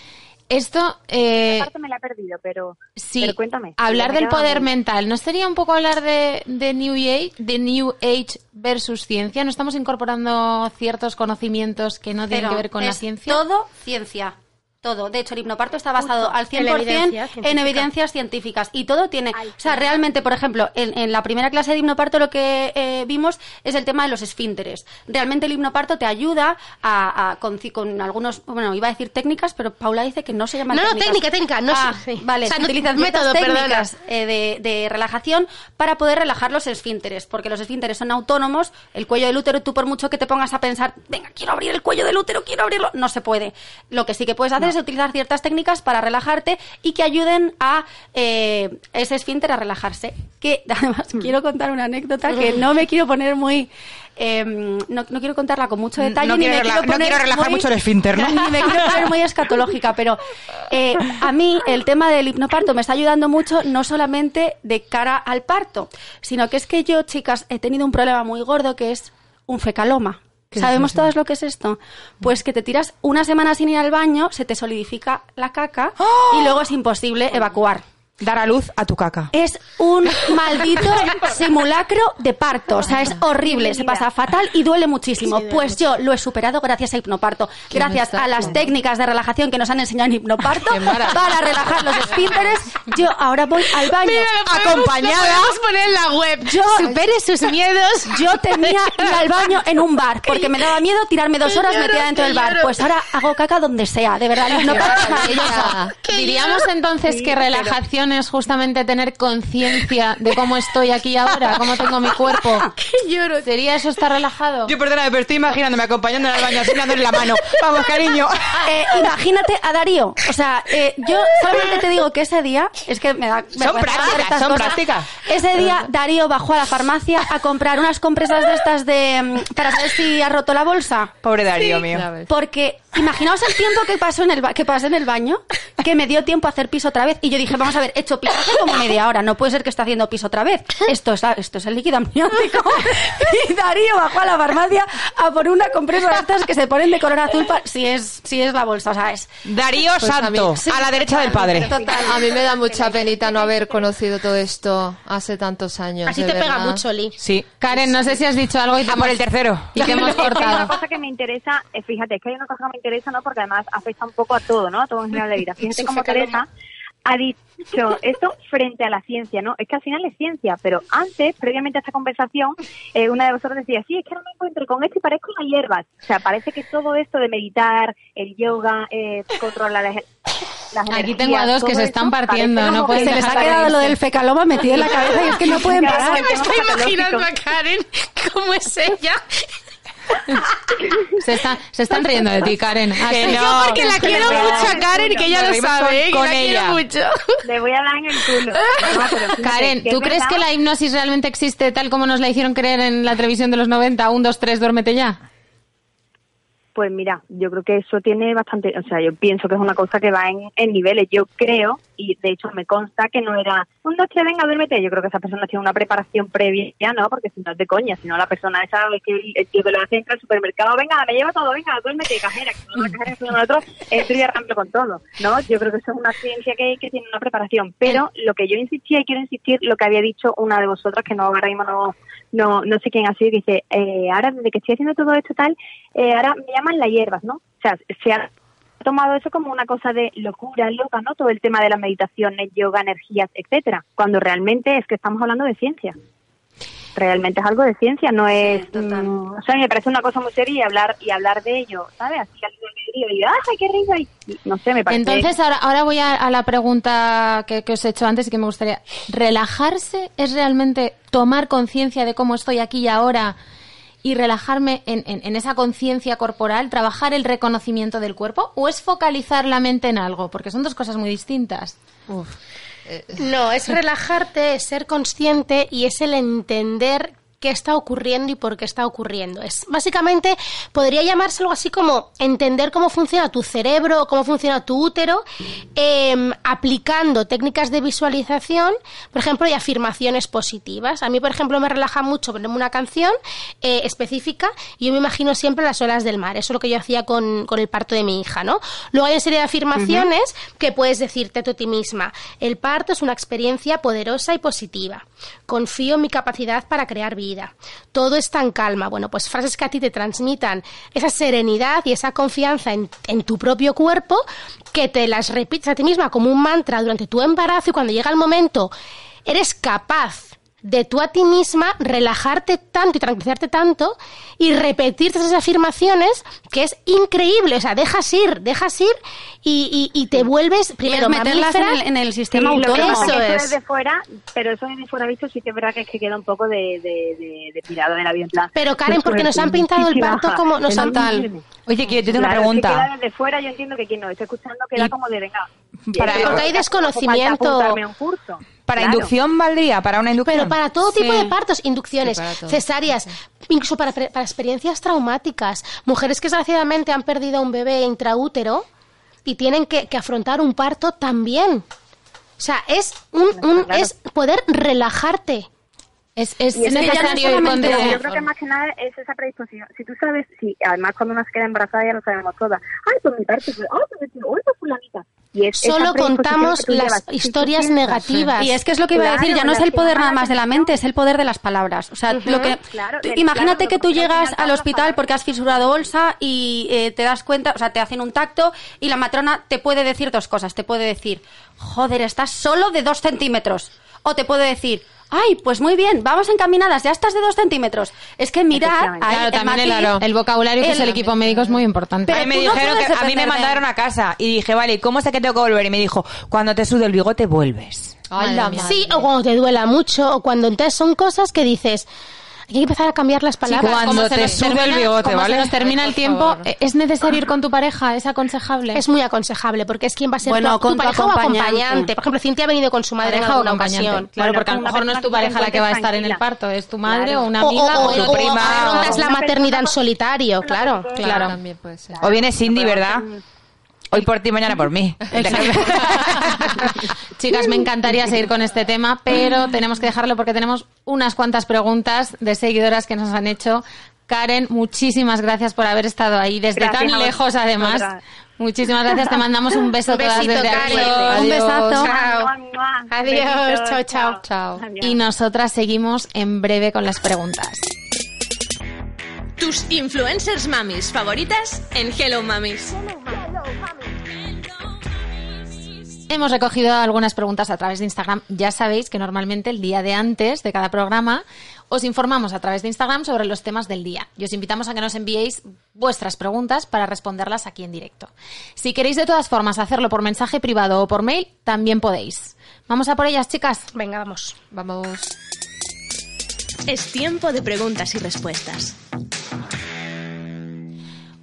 Esto, eh, parte me la he perdido, pero, sí, pero cuéntame. hablar del poder muy- mental, ¿no sería un poco hablar de, de New Age, de NewAge versus ciencia? ¿No estamos incorporando ciertos conocimientos que no tienen Pero que ver con la ciencia? Todo ciencia. Todo. De hecho, el hipnoparto está basado Justo, al 100% en la evidencia en evidencias científicas. Y todo tiene... O sea, realmente, por ejemplo, en, en la primera clase de hipnoparto lo que eh, vimos es el tema de los esfínteres. Realmente el hipnoparto te ayuda a, a- con, algunos... Bueno, iba a decir técnicas, pero Paula dice que no se llaman No, no, técnicas. técnica, técnica, no Ah, sí. Vale, O sea, se no- utilizan método, técnicas eh, de, de relajación para poder relajar los esfínteres, porque los esfínteres son autónomos, el cuello del útero, tú por mucho que te pongas a pensar, venga, quiero abrir el cuello del útero, quiero abrirlo, no se puede. Lo que sí que puedes hacer es utilizar ciertas técnicas para relajarte y que ayuden a eh, ese esfínter a relajarse. Que además quiero contar una anécdota que no me quiero poner muy... eh, no, no quiero contarla con mucho detalle No ni quiere me quiero no poner quiero relajar muy- mucho el esfínter, ¿no? ni me quiero poner muy escatológica, pero eh, a mí el tema del hipnoparto me está ayudando mucho, no solamente de cara al parto, sino que es que yo, chicas, he tenido un problema muy gordo que es un fecaloma. ¿Sabemos todas lo que es esto? Pues que te tiras una semana sin ir al baño, se te solidifica la caca y luego es imposible evacuar. Dar a luz a tu caca. Es un maldito simulacro de parto. O sea, es horrible, se pasa fatal y duele muchísimo. Pues yo lo he superado gracias a hipnoparto. Gracias a las técnicas de relajación que nos han enseñado en hipnoparto para relajar los esfínteres. Yo ahora voy al baño acompañada. Podemos poner en la web. Yo- Supere sus miedos. Yo temía ir al baño en un bar porque me daba miedo tirarme dos horas metida dentro del bar. Pues ahora hago caca donde sea, de verdad. El hipnoparto es maravilloso. Diríamos entonces que relajación es justamente tener conciencia de cómo estoy aquí ahora, cómo tengo mi cuerpo. lloro. ¿Sería eso estar relajado? Yo perdóname, pero estoy imaginándome acompañando al baño así dándole la mano. Vamos, cariño. Eh, imagínate a Darío. O sea, eh, yo solamente te digo que ese día, es que me da. Son vergüenza prácticas, son cosas. prácticas. Ese día Darío bajó a la farmacia a comprar unas compresas de estas de. mm, para saber si ha roto la bolsa. Pobre Darío mío. Porque imaginaos el tiempo que pasó en el ba- que pasé en el baño, que me dio tiempo a hacer pis otra vez. Y yo dije, vamos a ver, he hecho pis hace como media hora, no puede ser que esté haciendo pis otra vez. Esto es, esto es el líquido amniótico. Y Darío bajó a la farmacia a por una compresa de estas que se ponen de color azul pa- si es, si es la bolsa, o sea, es. Darío Pues a mí- Santo, sí, a la derecha del padre. A mí me da mucha penita no haber conocido todo esto hace tantos años. Así de te pega verdad. mucho, Lee. Sí. Karen, no sé si has dicho algo y te A por el tercero. Y te hemos hay una cortado. cosa que me interesa, eh, fíjate, es que hay una cosa que me interesa, ¿no? Porque además afecta un poco a todo, ¿no? A todo en general de vida. Fíjate fecaloma. Teresa ha dicho esto frente a la ciencia, ¿no? Es que al final es ciencia, pero antes, previamente a esta conversación, eh, una de vosotros decía, sí, es que no me encuentro con esto y parezco una hierbas. O sea, parece que todo esto de meditar, el yoga, eh, controlar las, las Aquí energías, tengo a dos que se están partiendo, no que Se les ha quedado lo del fecaloma metido en la cabeza y es que no pueden parar. bueno, Me estoy imaginando a. Karen cómo es ella. Se, está- se están riendo de ti, Karen. Que sí. no. Yo porque la quiero mucho a Karen y que ella lo sabe, con- que con la ella. quiero mucho. Le voy a dar en el culo. Karen, ¿tú es crees que la hipnosis realmente existe tal como nos la hicieron creer en la televisión de los 90? Un, dos, tres, duérmete ya. Pues mira, yo creo que eso tiene bastante, o sea, yo pienso que es una cosa que va en, en niveles. Yo creo, y de hecho me consta que no era un tres, venga, duérmete. Yo creo que esa persona tiene una preparación previa, ¿no? Porque si no es de coña, si no la persona esa es que el, tío que lo hace entra al supermercado, venga, me lleva todo, venga, duérmete, cajera, que no la cajera que nosotros, entro y arranco con todo, ¿no? Yo creo que eso es una ciencia que, que tiene una preparación. Pero lo que yo insistía y quiero insistir, lo que había dicho una de vosotras, que no ahora mismo no, no, no sé quién ha sido, que dice, eh, ahora desde que estoy haciendo todo esto tal, eh, ahora me llaman las hierbas, ¿no? O sea, se ha tomado eso como una cosa de locura, loca, ¿no? Todo el tema de la meditación, el yoga, energías, etcétera, cuando realmente es que estamos hablando de ciencia. Realmente es algo de ciencia, no es, mm, o sea, me parece una cosa muy seria y hablar y hablar de ello, ¿sabes? Así al nivel y ¡ay, qué risa! Y, y no sé, me parece. Entonces, ahora, ahora voy a, a la pregunta que, que os he hecho antes y que me gustaría. ¿Relajarse es realmente tomar conciencia de cómo estoy aquí y ahora y relajarme en, en- en esa conciencia corporal, trabajar el reconocimiento del cuerpo? ¿O es focalizar la mente en algo? Porque son dos cosas muy distintas. No, es relajarte, es ser consciente y es el entender qué está ocurriendo y por qué está ocurriendo. Es básicamente podría llamarse algo así como entender cómo funciona tu cerebro, cómo funciona tu útero, em, aplicando técnicas de visualización, por ejemplo, y afirmaciones positivas. A mí, por ejemplo, me relaja mucho ponerme una canción eh, específica y yo me imagino siempre las olas del mar. Eso es lo que yo hacía con, con el parto de mi hija, ¿no? Luego hay una serie de afirmaciones que puedes decirte tú a ti misma. El parto es una experiencia poderosa y positiva. Confío en mi capacidad para crear vida. Todo está en calma. Bueno, pues frases que a ti te transmitan esa serenidad y esa confianza en, en tu propio cuerpo, que te las repites a ti misma como un mantra durante tu embarazo y cuando llega el momento eres capaz de tú a ti misma relajarte tanto y tranquilizarte tanto y repetirte esas afirmaciones que es increíble. O sea, dejas ir, dejas ir y, y- y te vuelves primero meterlas en el- en el sistema Sí, lo que autónomo. pasa es que Eso eso es. desde fuera, pero eso desde fuera visto sí que es verdad que es que queda un poco de, de, de, de vida en plan. Pero Karen, qué porque nos han suerte, pintado el baja. como nos han Total. Oye, que yo tengo una que pregunta. queda desde fuera yo entiendo que quien nos esté escuchando queda como de venga. Para- Porque hay no desconocimiento. apuntarme a un curso. ¿Para Claro. inducción valdría? ¿Para una inducción? Pero para todo tipo Sí. de partos, inducciones, Sí, cesáreas, incluso para, para experiencias traumáticas. Mujeres que desgraciadamente han perdido a un bebé intraútero y tienen que, que afrontar un parto también. O sea, es, un, un- es poder relajarte. Es, es Y es que no necesario ir con Yo creo que más que nada es esa predisposición. Si tú sabes, si además cuando una se queda embarazada ya lo sabemos todas. Ay, pues mi parte fue, ay, pues mi ay, pues fulanita. Y es Solo contamos que las historias negativas. Y es que es lo que iba a decir, ya no es el que poder nada más de la mente, es el poder de las palabras. O sea, lo que claro, tú- del- imagínate claro, que tú llegas al hospital porque has fisurado bolsa y eh, te das cuenta, o sea, te hacen un tacto y la matrona te puede decir dos cosas. Te puede decir, joder, estás solo de dos centímetros. O te puede decir, ay, pues muy bien, vamos encaminadas, ya estás de dos centímetros. Es que ahí Claro, el también el, matiz- el vocabulario que es el- equipo médico es muy importante. a mí me no dijeron que a mí me mandaron a casa y dije, vale, ¿cómo sé que tengo que volver? Y me dijo, cuando te sude el bigote vuelves. Ay, la Madre mía. madre. Sí, o cuando te duela mucho, o cuando entonces son cosas que dices, hay que empezar a cambiar las palabras. cuando Como se te nos sube el bigote, ¿vale? se nos termina el tiempo, eh, ¿es necesario ir con tu pareja? ¿Es aconsejable? Es muy aconsejable porque es quien va a ser Bueno, tu, tu con tu pareja o acompañante. acompañante. Por ejemplo, Cintia ha venido con su madre en pareja o alguna acompañante. ocasión. Claro, porque a lo mejor no es tu pareja la que va a estar en el parto, es tu madre o una O, amiga o, o, o- tu o prima. afrontas la maternidad en solitario, claro. Claro. También puede ser. O viene Cindy, ¿verdad? Hoy por ti, mañana por mí. Chicas, me encantaría seguir con este tema, pero tenemos que dejarlo porque tenemos unas cuantas preguntas de seguidoras que nos han hecho. Karen, muchísimas gracias por haber estado ahí desde Gracias tan lejos, además. Muchísimas gracias. Te mandamos un beso Un todas desde aquí. Un besazo. Chao. Adiós, chao, chao. Chao. Adiós. Y nosotras seguimos en breve con las preguntas. Tus influencers mamis favoritas en Hello Mamis. Hemos recogido algunas preguntas a través de Instagram. Ya sabéis que normalmente el día de antes de cada programa os informamos a través de Instagram sobre los temas del día. Y os invitamos a que nos enviéis vuestras preguntas para responderlas aquí en directo. Si queréis de todas formas hacerlo por mensaje privado o por mail, también podéis. Vamos a por ellas, chicas. Venga, vamos. Vamos. Es tiempo de preguntas y respuestas.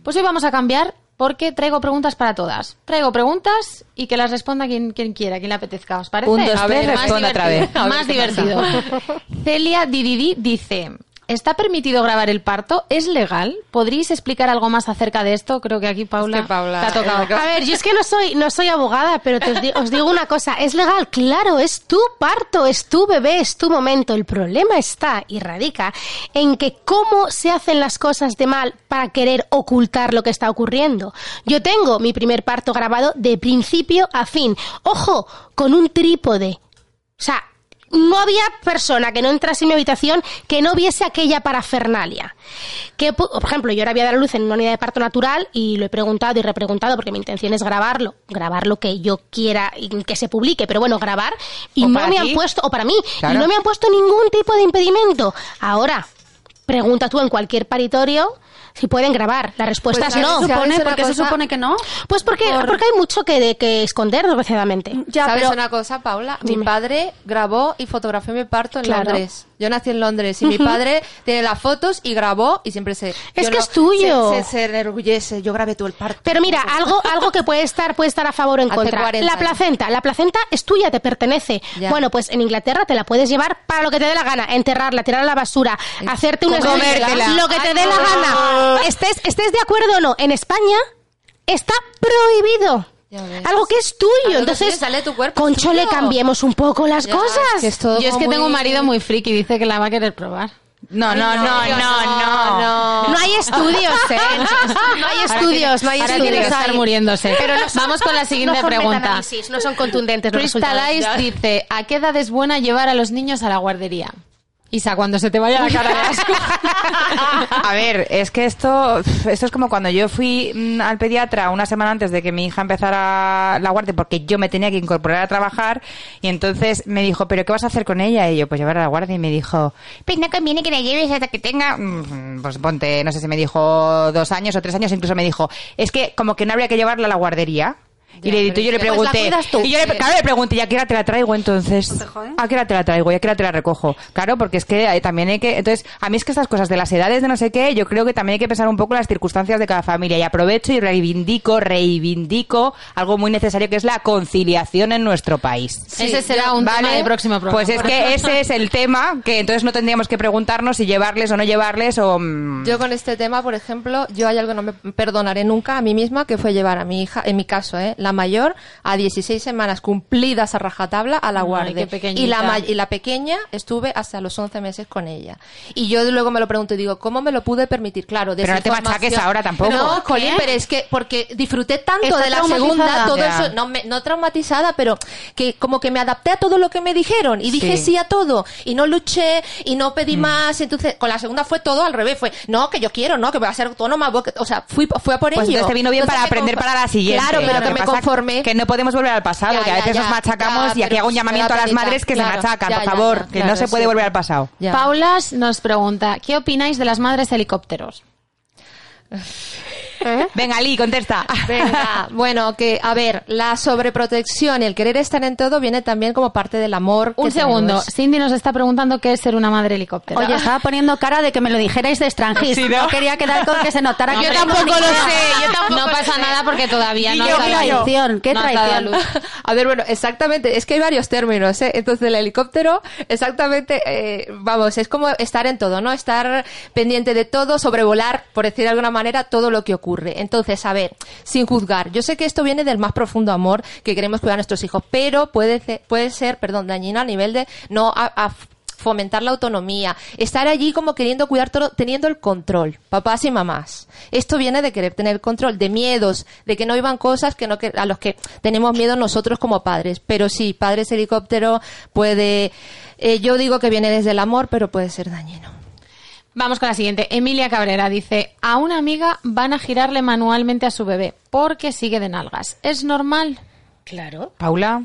Pues hoy vamos a cambiar porque traigo preguntas para todas. Traigo preguntas y que las responda quien, quien quiera, quien le apetezca. ¿Os parece? Un, dos, A tres, ver, más responde otra vez. Más divertido. Celia Dididi dice... ¿Está permitido grabar el parto? ¿Es legal? ¿Podríais explicar algo más acerca de esto? Creo que aquí Paula, Es que Paula- te ha tocado. A ver, yo es que no soy, no soy abogada, pero te os, di- os digo una cosa, es legal, claro, es tu parto, es tu bebé, es tu momento. El problema está y radica en que cómo se hacen las cosas de mal para querer ocultar lo que está ocurriendo. Yo tengo mi primer parto grabado de principio a fin. Ojo, con un trípode. O sea, no había persona que no entrase en mi habitación que no viese aquella parafernalia. Que, por ejemplo, yo ahora voy a dar a luz en una unidad de parto natural y lo he preguntado y repreguntado porque mi intención es grabarlo, grabar lo que yo quiera y que se publique, pero bueno, grabar y O no me ti. han puesto, o para mí, Claro. y no me han puesto ningún tipo de impedimento. Ahora, pregunta tú en cualquier paritorio si pueden grabar. La respuesta Pues, es no. supone? ¿Sabes una ¿Por qué se supone que no? Pues porque, porque hay mucho que, de, que esconder, desgraciadamente. Ya, ¿Sabes pero una cosa, Paula? Dime. Mi padre grabó y fotografió mi parto en Claro. Londres. Yo nací en Londres y mi padre tiene las fotos y grabó y siempre se... Es que es tuyo. Se, se, se enorgullece. Yo grabé todo el parto. Pero mira, algo, algo que puede estar, puede estar a favor o en Hace contra. 40 La años. placenta, la placenta es tuya, te pertenece. Ya. Bueno, pues en Inglaterra te la puedes llevar para lo que te dé la gana, enterrarla, tirarla a la basura, hacerte un comértela. lo que te dé la gana. Estés, estés de acuerdo o no, en España está prohibido. Algo que es tuyo. Entonces, niños sale de tu cuerpo, concho, tuyo. le cambiemos un poco las Ya, cosas. es que es todo Yo es que tengo un muy- marido muy friki, dice que la va a querer probar. No, no, no, no, no. no. No hay estudios, ¿eh? No hay estudios, no hay Ahora estudios. tiene que estar muriéndose. Pero no son- Vamos con la siguiente no son pregunta. no son contundentes los Crystal resultados. Ice dice, ¿a qué edad es buena llevar a los niños a la guardería? Isa, cuando se te vaya la cara de asco. A ver, es que esto, esto es como cuando yo fui mm, al pediatra una semana antes de que mi hija empezara la guardia porque yo me tenía que incorporar a trabajar y entonces me dijo, ¿pero qué vas a hacer con ella? Y yo, pues llevar a la guardia y me dijo, pues no conviene que la lleves hasta que tenga, mm, pues ponte, no sé si me dijo dos años o tres años, incluso me dijo, es que como que no habría que llevarla a la guardería. Y le, yo le Pues la pregunté, tú. y yo le, claro, le pregunté, ¿y a qué hora te la traigo entonces? ¿A qué hora te la traigo? ¿Y a qué hora te la recojo? Claro, porque es que eh, también hay que... Entonces, a mí es que estas cosas de las edades de no sé qué, yo creo que también hay que pensar un poco las circunstancias de cada familia. Y aprovecho y reivindico, reivindico algo muy necesario que es la conciliación en nuestro país. Ese será un tema del próximo programa. Pues es que ese es el tema que entonces no tendríamos que preguntarnos si llevarles o no llevarles o... mm, Yo con este tema, por ejemplo, yo hay algo que no me perdonaré nunca a mí misma, que fue llevar a mi hija, en mi caso, ¿eh? la mayor, a 16 semanas cumplidas a rajatabla a la guardia. y, la y la pequeña estuve hasta los 11 meses con ella. Y yo luego me lo pregunto y digo, ¿cómo me lo pude permitir? Claro, Pero no te machaques ahora tampoco. No, ¿Por Jolín, qué? pero es que porque disfruté tanto Está de la segunda, todo eso, no, me- no traumatizada, pero que como que me adapté a todo lo que me dijeron y dije Sí. sí a todo y no luché y no pedí más. Entonces, con la segunda fue todo al revés. Fue, no, que yo quiero, no, que voy a ser autónoma. voy- O sea, fui, fui a por Pues ello. entonces te vino bien Entonces para aprender para la siguiente. Claro, pero que me Que no podemos volver al pasado, Ya, que a veces ya, nos machacamos ya, y aquí hago un llamamiento a las madres que claro, se machacan, ya, por favor, ya, que no se puede sí. volver al pasado. Paulas nos pregunta, ¿qué opináis de las madres helicópteros? Venga, Lee, contesta. Venga, bueno, que a ver, la sobreprotección y el querer estar en todo viene también como parte del amor. que Un segundo, tenemos. Cindy nos está preguntando qué es ser una madre helicóptero. Oye, estaba poniendo cara de que me lo dijerais de extranjis. Sí, ¿no? no quería quedar con que se notara que Yo no tampoco lo sé, yo tampoco No pasa nada porque todavía no Qué has dado a luz. traición, qué No dado luz. A ver, bueno, exactamente, es que hay varios términos, ¿eh? Entonces, el helicóptero, exactamente, eh, vamos, es como estar en todo, ¿no? Estar pendiente de todo, sobrevolar, por decir de alguna manera, todo lo que ocurre. Entonces, a ver, sin juzgar, yo sé que esto viene del más profundo amor que queremos cuidar a nuestros hijos, pero puede, ce- puede ser, perdón, dañino a nivel de no a fomentar la autonomía, estar allí como queriendo cuidar todo, teniendo el control, papás y mamás. Esto viene de querer tener control, de miedos, de que no iban cosas que no que, a los que tenemos miedo nosotros como padres. Pero sí, padres helicóptero puede, eh, yo digo que viene desde el amor, pero puede ser dañino. Vamos con la siguiente. Emilia Cabrera dice, a una amiga van a girarle manualmente a su bebé porque sigue de nalgas. ¿Es normal? Claro. Paula.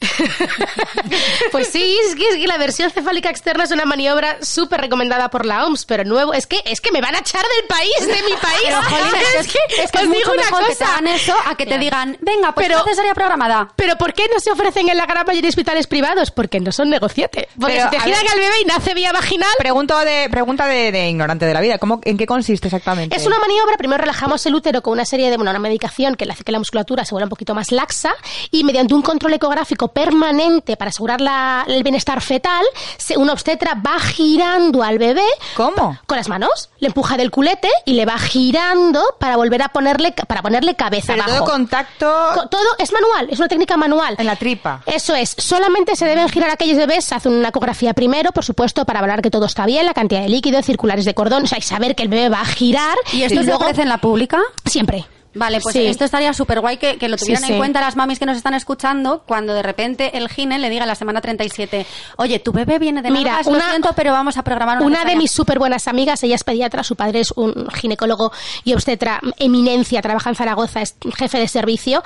Pues sí, es que, es que la versión cefálica externa es una maniobra súper recomendada por la OMS, pero nuevo, es que es que me van a echar del país, de mi país. Pero, jolín, es que es, que es mucho que te cosa. hagan eso a que te digan, venga, pues Pero- cesárea programada. Pero ¿por qué no se ofrecen en la gran mayoría de hospitales privados? Porque no son negociete. Porque Pero, si te giran al bebé y nace vía vaginal, Pregunto de, pregunta de, de ignorante de la vida. ¿Cómo, ¿En qué consiste exactamente? Es una maniobra, primero relajamos el útero con una serie de, bueno, una medicación que le hace que la musculatura se vuelva un poquito más laxa y mediante un control ecográfico permanente para asegurar la- el bienestar fetal, se- un obstetra va girando al bebé ¿Cómo? con las manos, le empuja del culete y le va girando para volver a ponerle, para ponerle cabeza Pero abajo. todo contacto Co- todo es manual, es una técnica manual. en la tripa. Eso es, solamente se deben girar aquellos bebés, se hace una ecografía primero, por supuesto, para valorar que todo está bien, la cantidad de líquido, circulares de cordón, o sea, y saber que el bebé va a girar. ¿Y esto se luego- ofrece en la pública? Siempre. Vale, pues Sí. esto estaría súper guay que, que lo tuvieran sí. en cuenta las mamis que nos están escuchando cuando de repente el gine le diga a la semana 37, oye, tu bebé viene de Mira, nalgas, lo una- siento, pero vamos a programar una Una de cesárea". mis súper buenas amigas, ella es pediatra, su padre es un ginecólogo y obstetra eminencia, trabaja en Zaragoza, es jefe de servicio.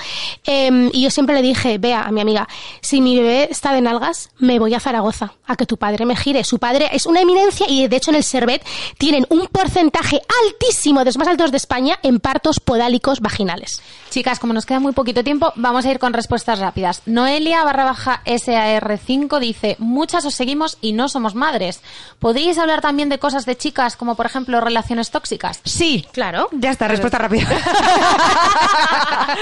eh, y yo siempre le dije, vea a mi amiga, si mi bebé está de nalgas, me voy a Zaragoza, a que tu padre me gire. Su padre es una eminencia y de hecho en el Servet tienen un porcentaje altísimo, de los más altos de España, en partos podálicos vaginales. Chicas, como nos queda muy poquito tiempo, vamos a ir con respuestas rápidas. Noelia barra baja SAR5 dice, muchas os seguimos y no somos madres. ¿Podríais hablar también de cosas de chicas, como por ejemplo relaciones tóxicas? Sí. Claro. Ya está, respuesta rápida.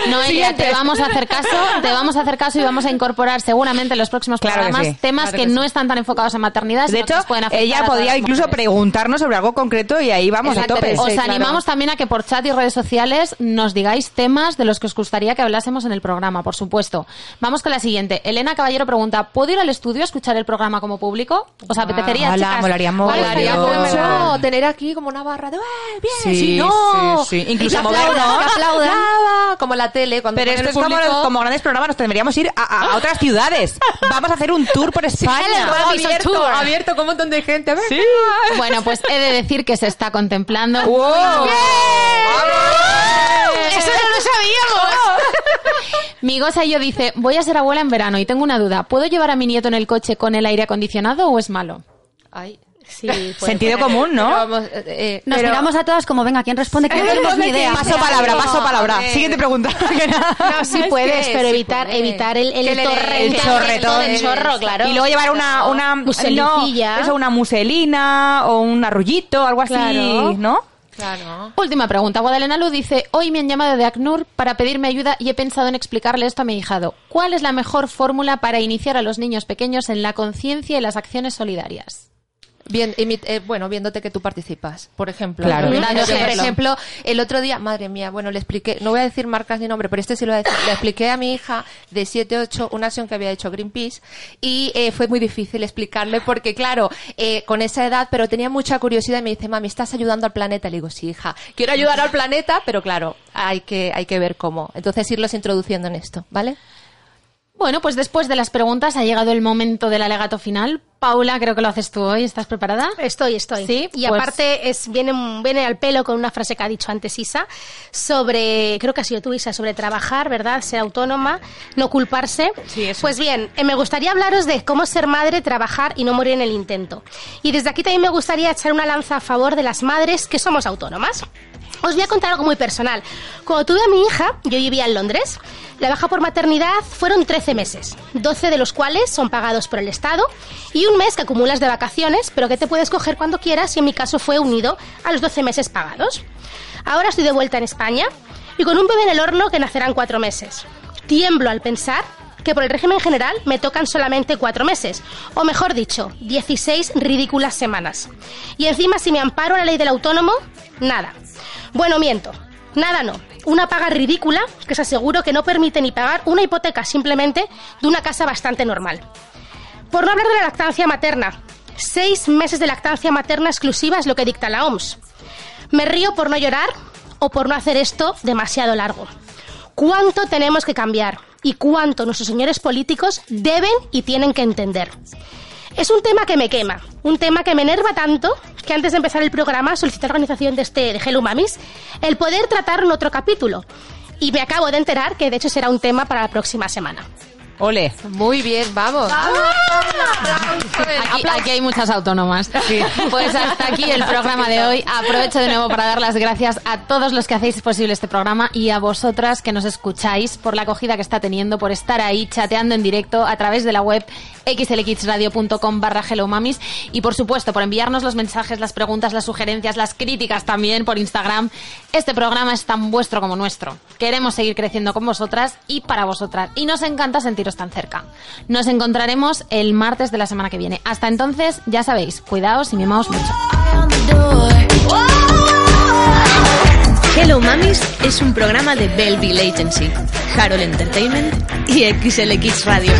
Noelia, Siguiente. te vamos a hacer caso, te vamos a hacer caso y vamos a incorporar seguramente en los próximos Claro que programas sí. temas Claro que, que sí. no están tan enfocados en maternidad, De hecho, pueden ella a todas podía las incluso mujeres. preguntarnos sobre algo concreto y ahí vamos a tope. Os animamos también a que por chat y redes sociales nos digáis temas de los que os gustaría que hablásemos en el programa, por supuesto. Vamos con la siguiente. Elena Caballero pregunta, ¿puedo ir al estudio a escuchar el programa como público? ¿Os apetecería, hola, chicas? molaría mucho tener aquí como una barra de ¡Eh, bien! Sí, si no! sí, sí. Incluso movernos. aplaudan, que aplaudan. Como la tele, cuando Pero esto es como, como grandes programas, nos tendríamos que ir a, a- a otras ciudades. Vamos a hacer un tour por España. abierto, abierto con un montón de gente. A ver, Sí. Bueno, pues he de decir que se está contemplando. ¡Wow! ¡Eso no lo sabíamos! Migosa y yo dice, voy a ser abuela en verano y tengo una duda. ¿Puedo llevar a mi nieto en el coche con el aire acondicionado o es malo? Ay. Sí, Sentido común, ¿no? Vamos, eh, eh, Nos pero- miramos a todas como, venga, ¿quién responde? Que no tenemos ni idea. Paso palabra, paso palabra. A ver. Siguiente pregunta. No, sí Es puedes, que pero sí evitar, puede. evitar el, el torrente, el chorretón. el chorro, claro. Y luego llevar una, una no, eso, una muselina o un arrullito, algo así, Claro. ¿no? Última pregunta. Guadalena Luz dice, hoy me han llamado de ACNUR para pedirme ayuda y he pensado en explicarle esto a mi hijado. ¿Cuál es la mejor fórmula para iniciar a los niños pequeños en la conciencia y las acciones solidarias? Bien, imi- eh, bueno, viéndote que tú participas, por ejemplo. Claro. Yo, por ejemplo. ejemplo, el otro día, madre mía, bueno, le expliqué, no voy a decir marcas ni nombre, pero este sí lo voy a decir. Le expliqué a mi hija de 7, 8 una acción que había hecho Greenpeace y eh, fue muy difícil explicarle porque, claro, eh, con esa edad, pero tenía mucha curiosidad y me dice, mami, ¿estás ayudando al planeta? Le digo, sí, hija, quiero ayudar al planeta, pero claro, hay que, hay que ver cómo. Entonces, irlos introduciendo en esto, ¿vale? Bueno, pues después de las preguntas ha llegado el momento del alegato final. Paula, creo que lo haces tú hoy. ¿Estás preparada? Estoy, estoy. Sí, y pues- aparte es, viene, viene al pelo con una frase que ha dicho antes Isa sobre, creo que ha sido tú Isa, sobre trabajar, ¿verdad? Ser autónoma, no culparse. Sí, eso. Pues bien, eh, me gustaría hablaros de cómo ser madre, trabajar y no morir en el intento. Y desde aquí también me gustaría echar una lanza a favor de las madres que somos autónomas. Os voy a contar algo muy personal. Cuando tuve a mi hija, yo vivía en Londres. La baja por maternidad fueron 13 meses, 12 de los cuales son pagados por el Estado y un mes que acumulas de vacaciones, pero que te puedes coger cuando quieras y en mi caso fue unido a los 12 meses pagados. Ahora estoy de vuelta en España y con un bebé en el horno que nacerá en cuatro meses. Tiemblo al pensar que por el régimen general me tocan solamente cuatro meses, o mejor dicho, 16 ridículas semanas. Y encima si me amparo a la ley del autónomo, nada. Bueno, miento. Nada no. Una paga ridícula que os aseguro que no permite ni pagar una hipoteca simplemente de una casa bastante normal. Por no hablar de la lactancia materna. Seis meses de lactancia materna exclusiva es lo que dicta la OMS. Me río por no llorar o por no hacer esto demasiado largo. ¿Cuánto tenemos que cambiar? ¿Y cuánto nuestros señores políticos deben y tienen que entender? Es un tema que me quema, un tema que me enerva tanto que antes de empezar el programa solicité a la organización de este de Hello Mamis el poder tratar en otro capítulo. Y me acabo de enterar que de hecho será un tema para la próxima semana. Ole. Muy bien, vamos. Aquí, aquí hay muchas autónomas. Pues hasta aquí el programa de hoy. Aprovecho de nuevo para dar las gracias a todos los que hacéis posible este programa y a vosotras que nos escucháis por la acogida que está teniendo, por estar ahí chateando en directo a través de la web xlxradio.com barra hello mamis y por supuesto por enviarnos los mensajes, las preguntas, las sugerencias, las críticas también por Instagram. Este programa es tan vuestro como nuestro. Queremos seguir creciendo con vosotras y para vosotras y nos encanta sentiros tan cerca. Nos encontraremos el martes de la semana que viene. Hasta entonces, ya sabéis, cuidaos y mimaos mucho. Hello Mamis es un programa de Belleville Agency, Harold Entertainment y XLX Radio.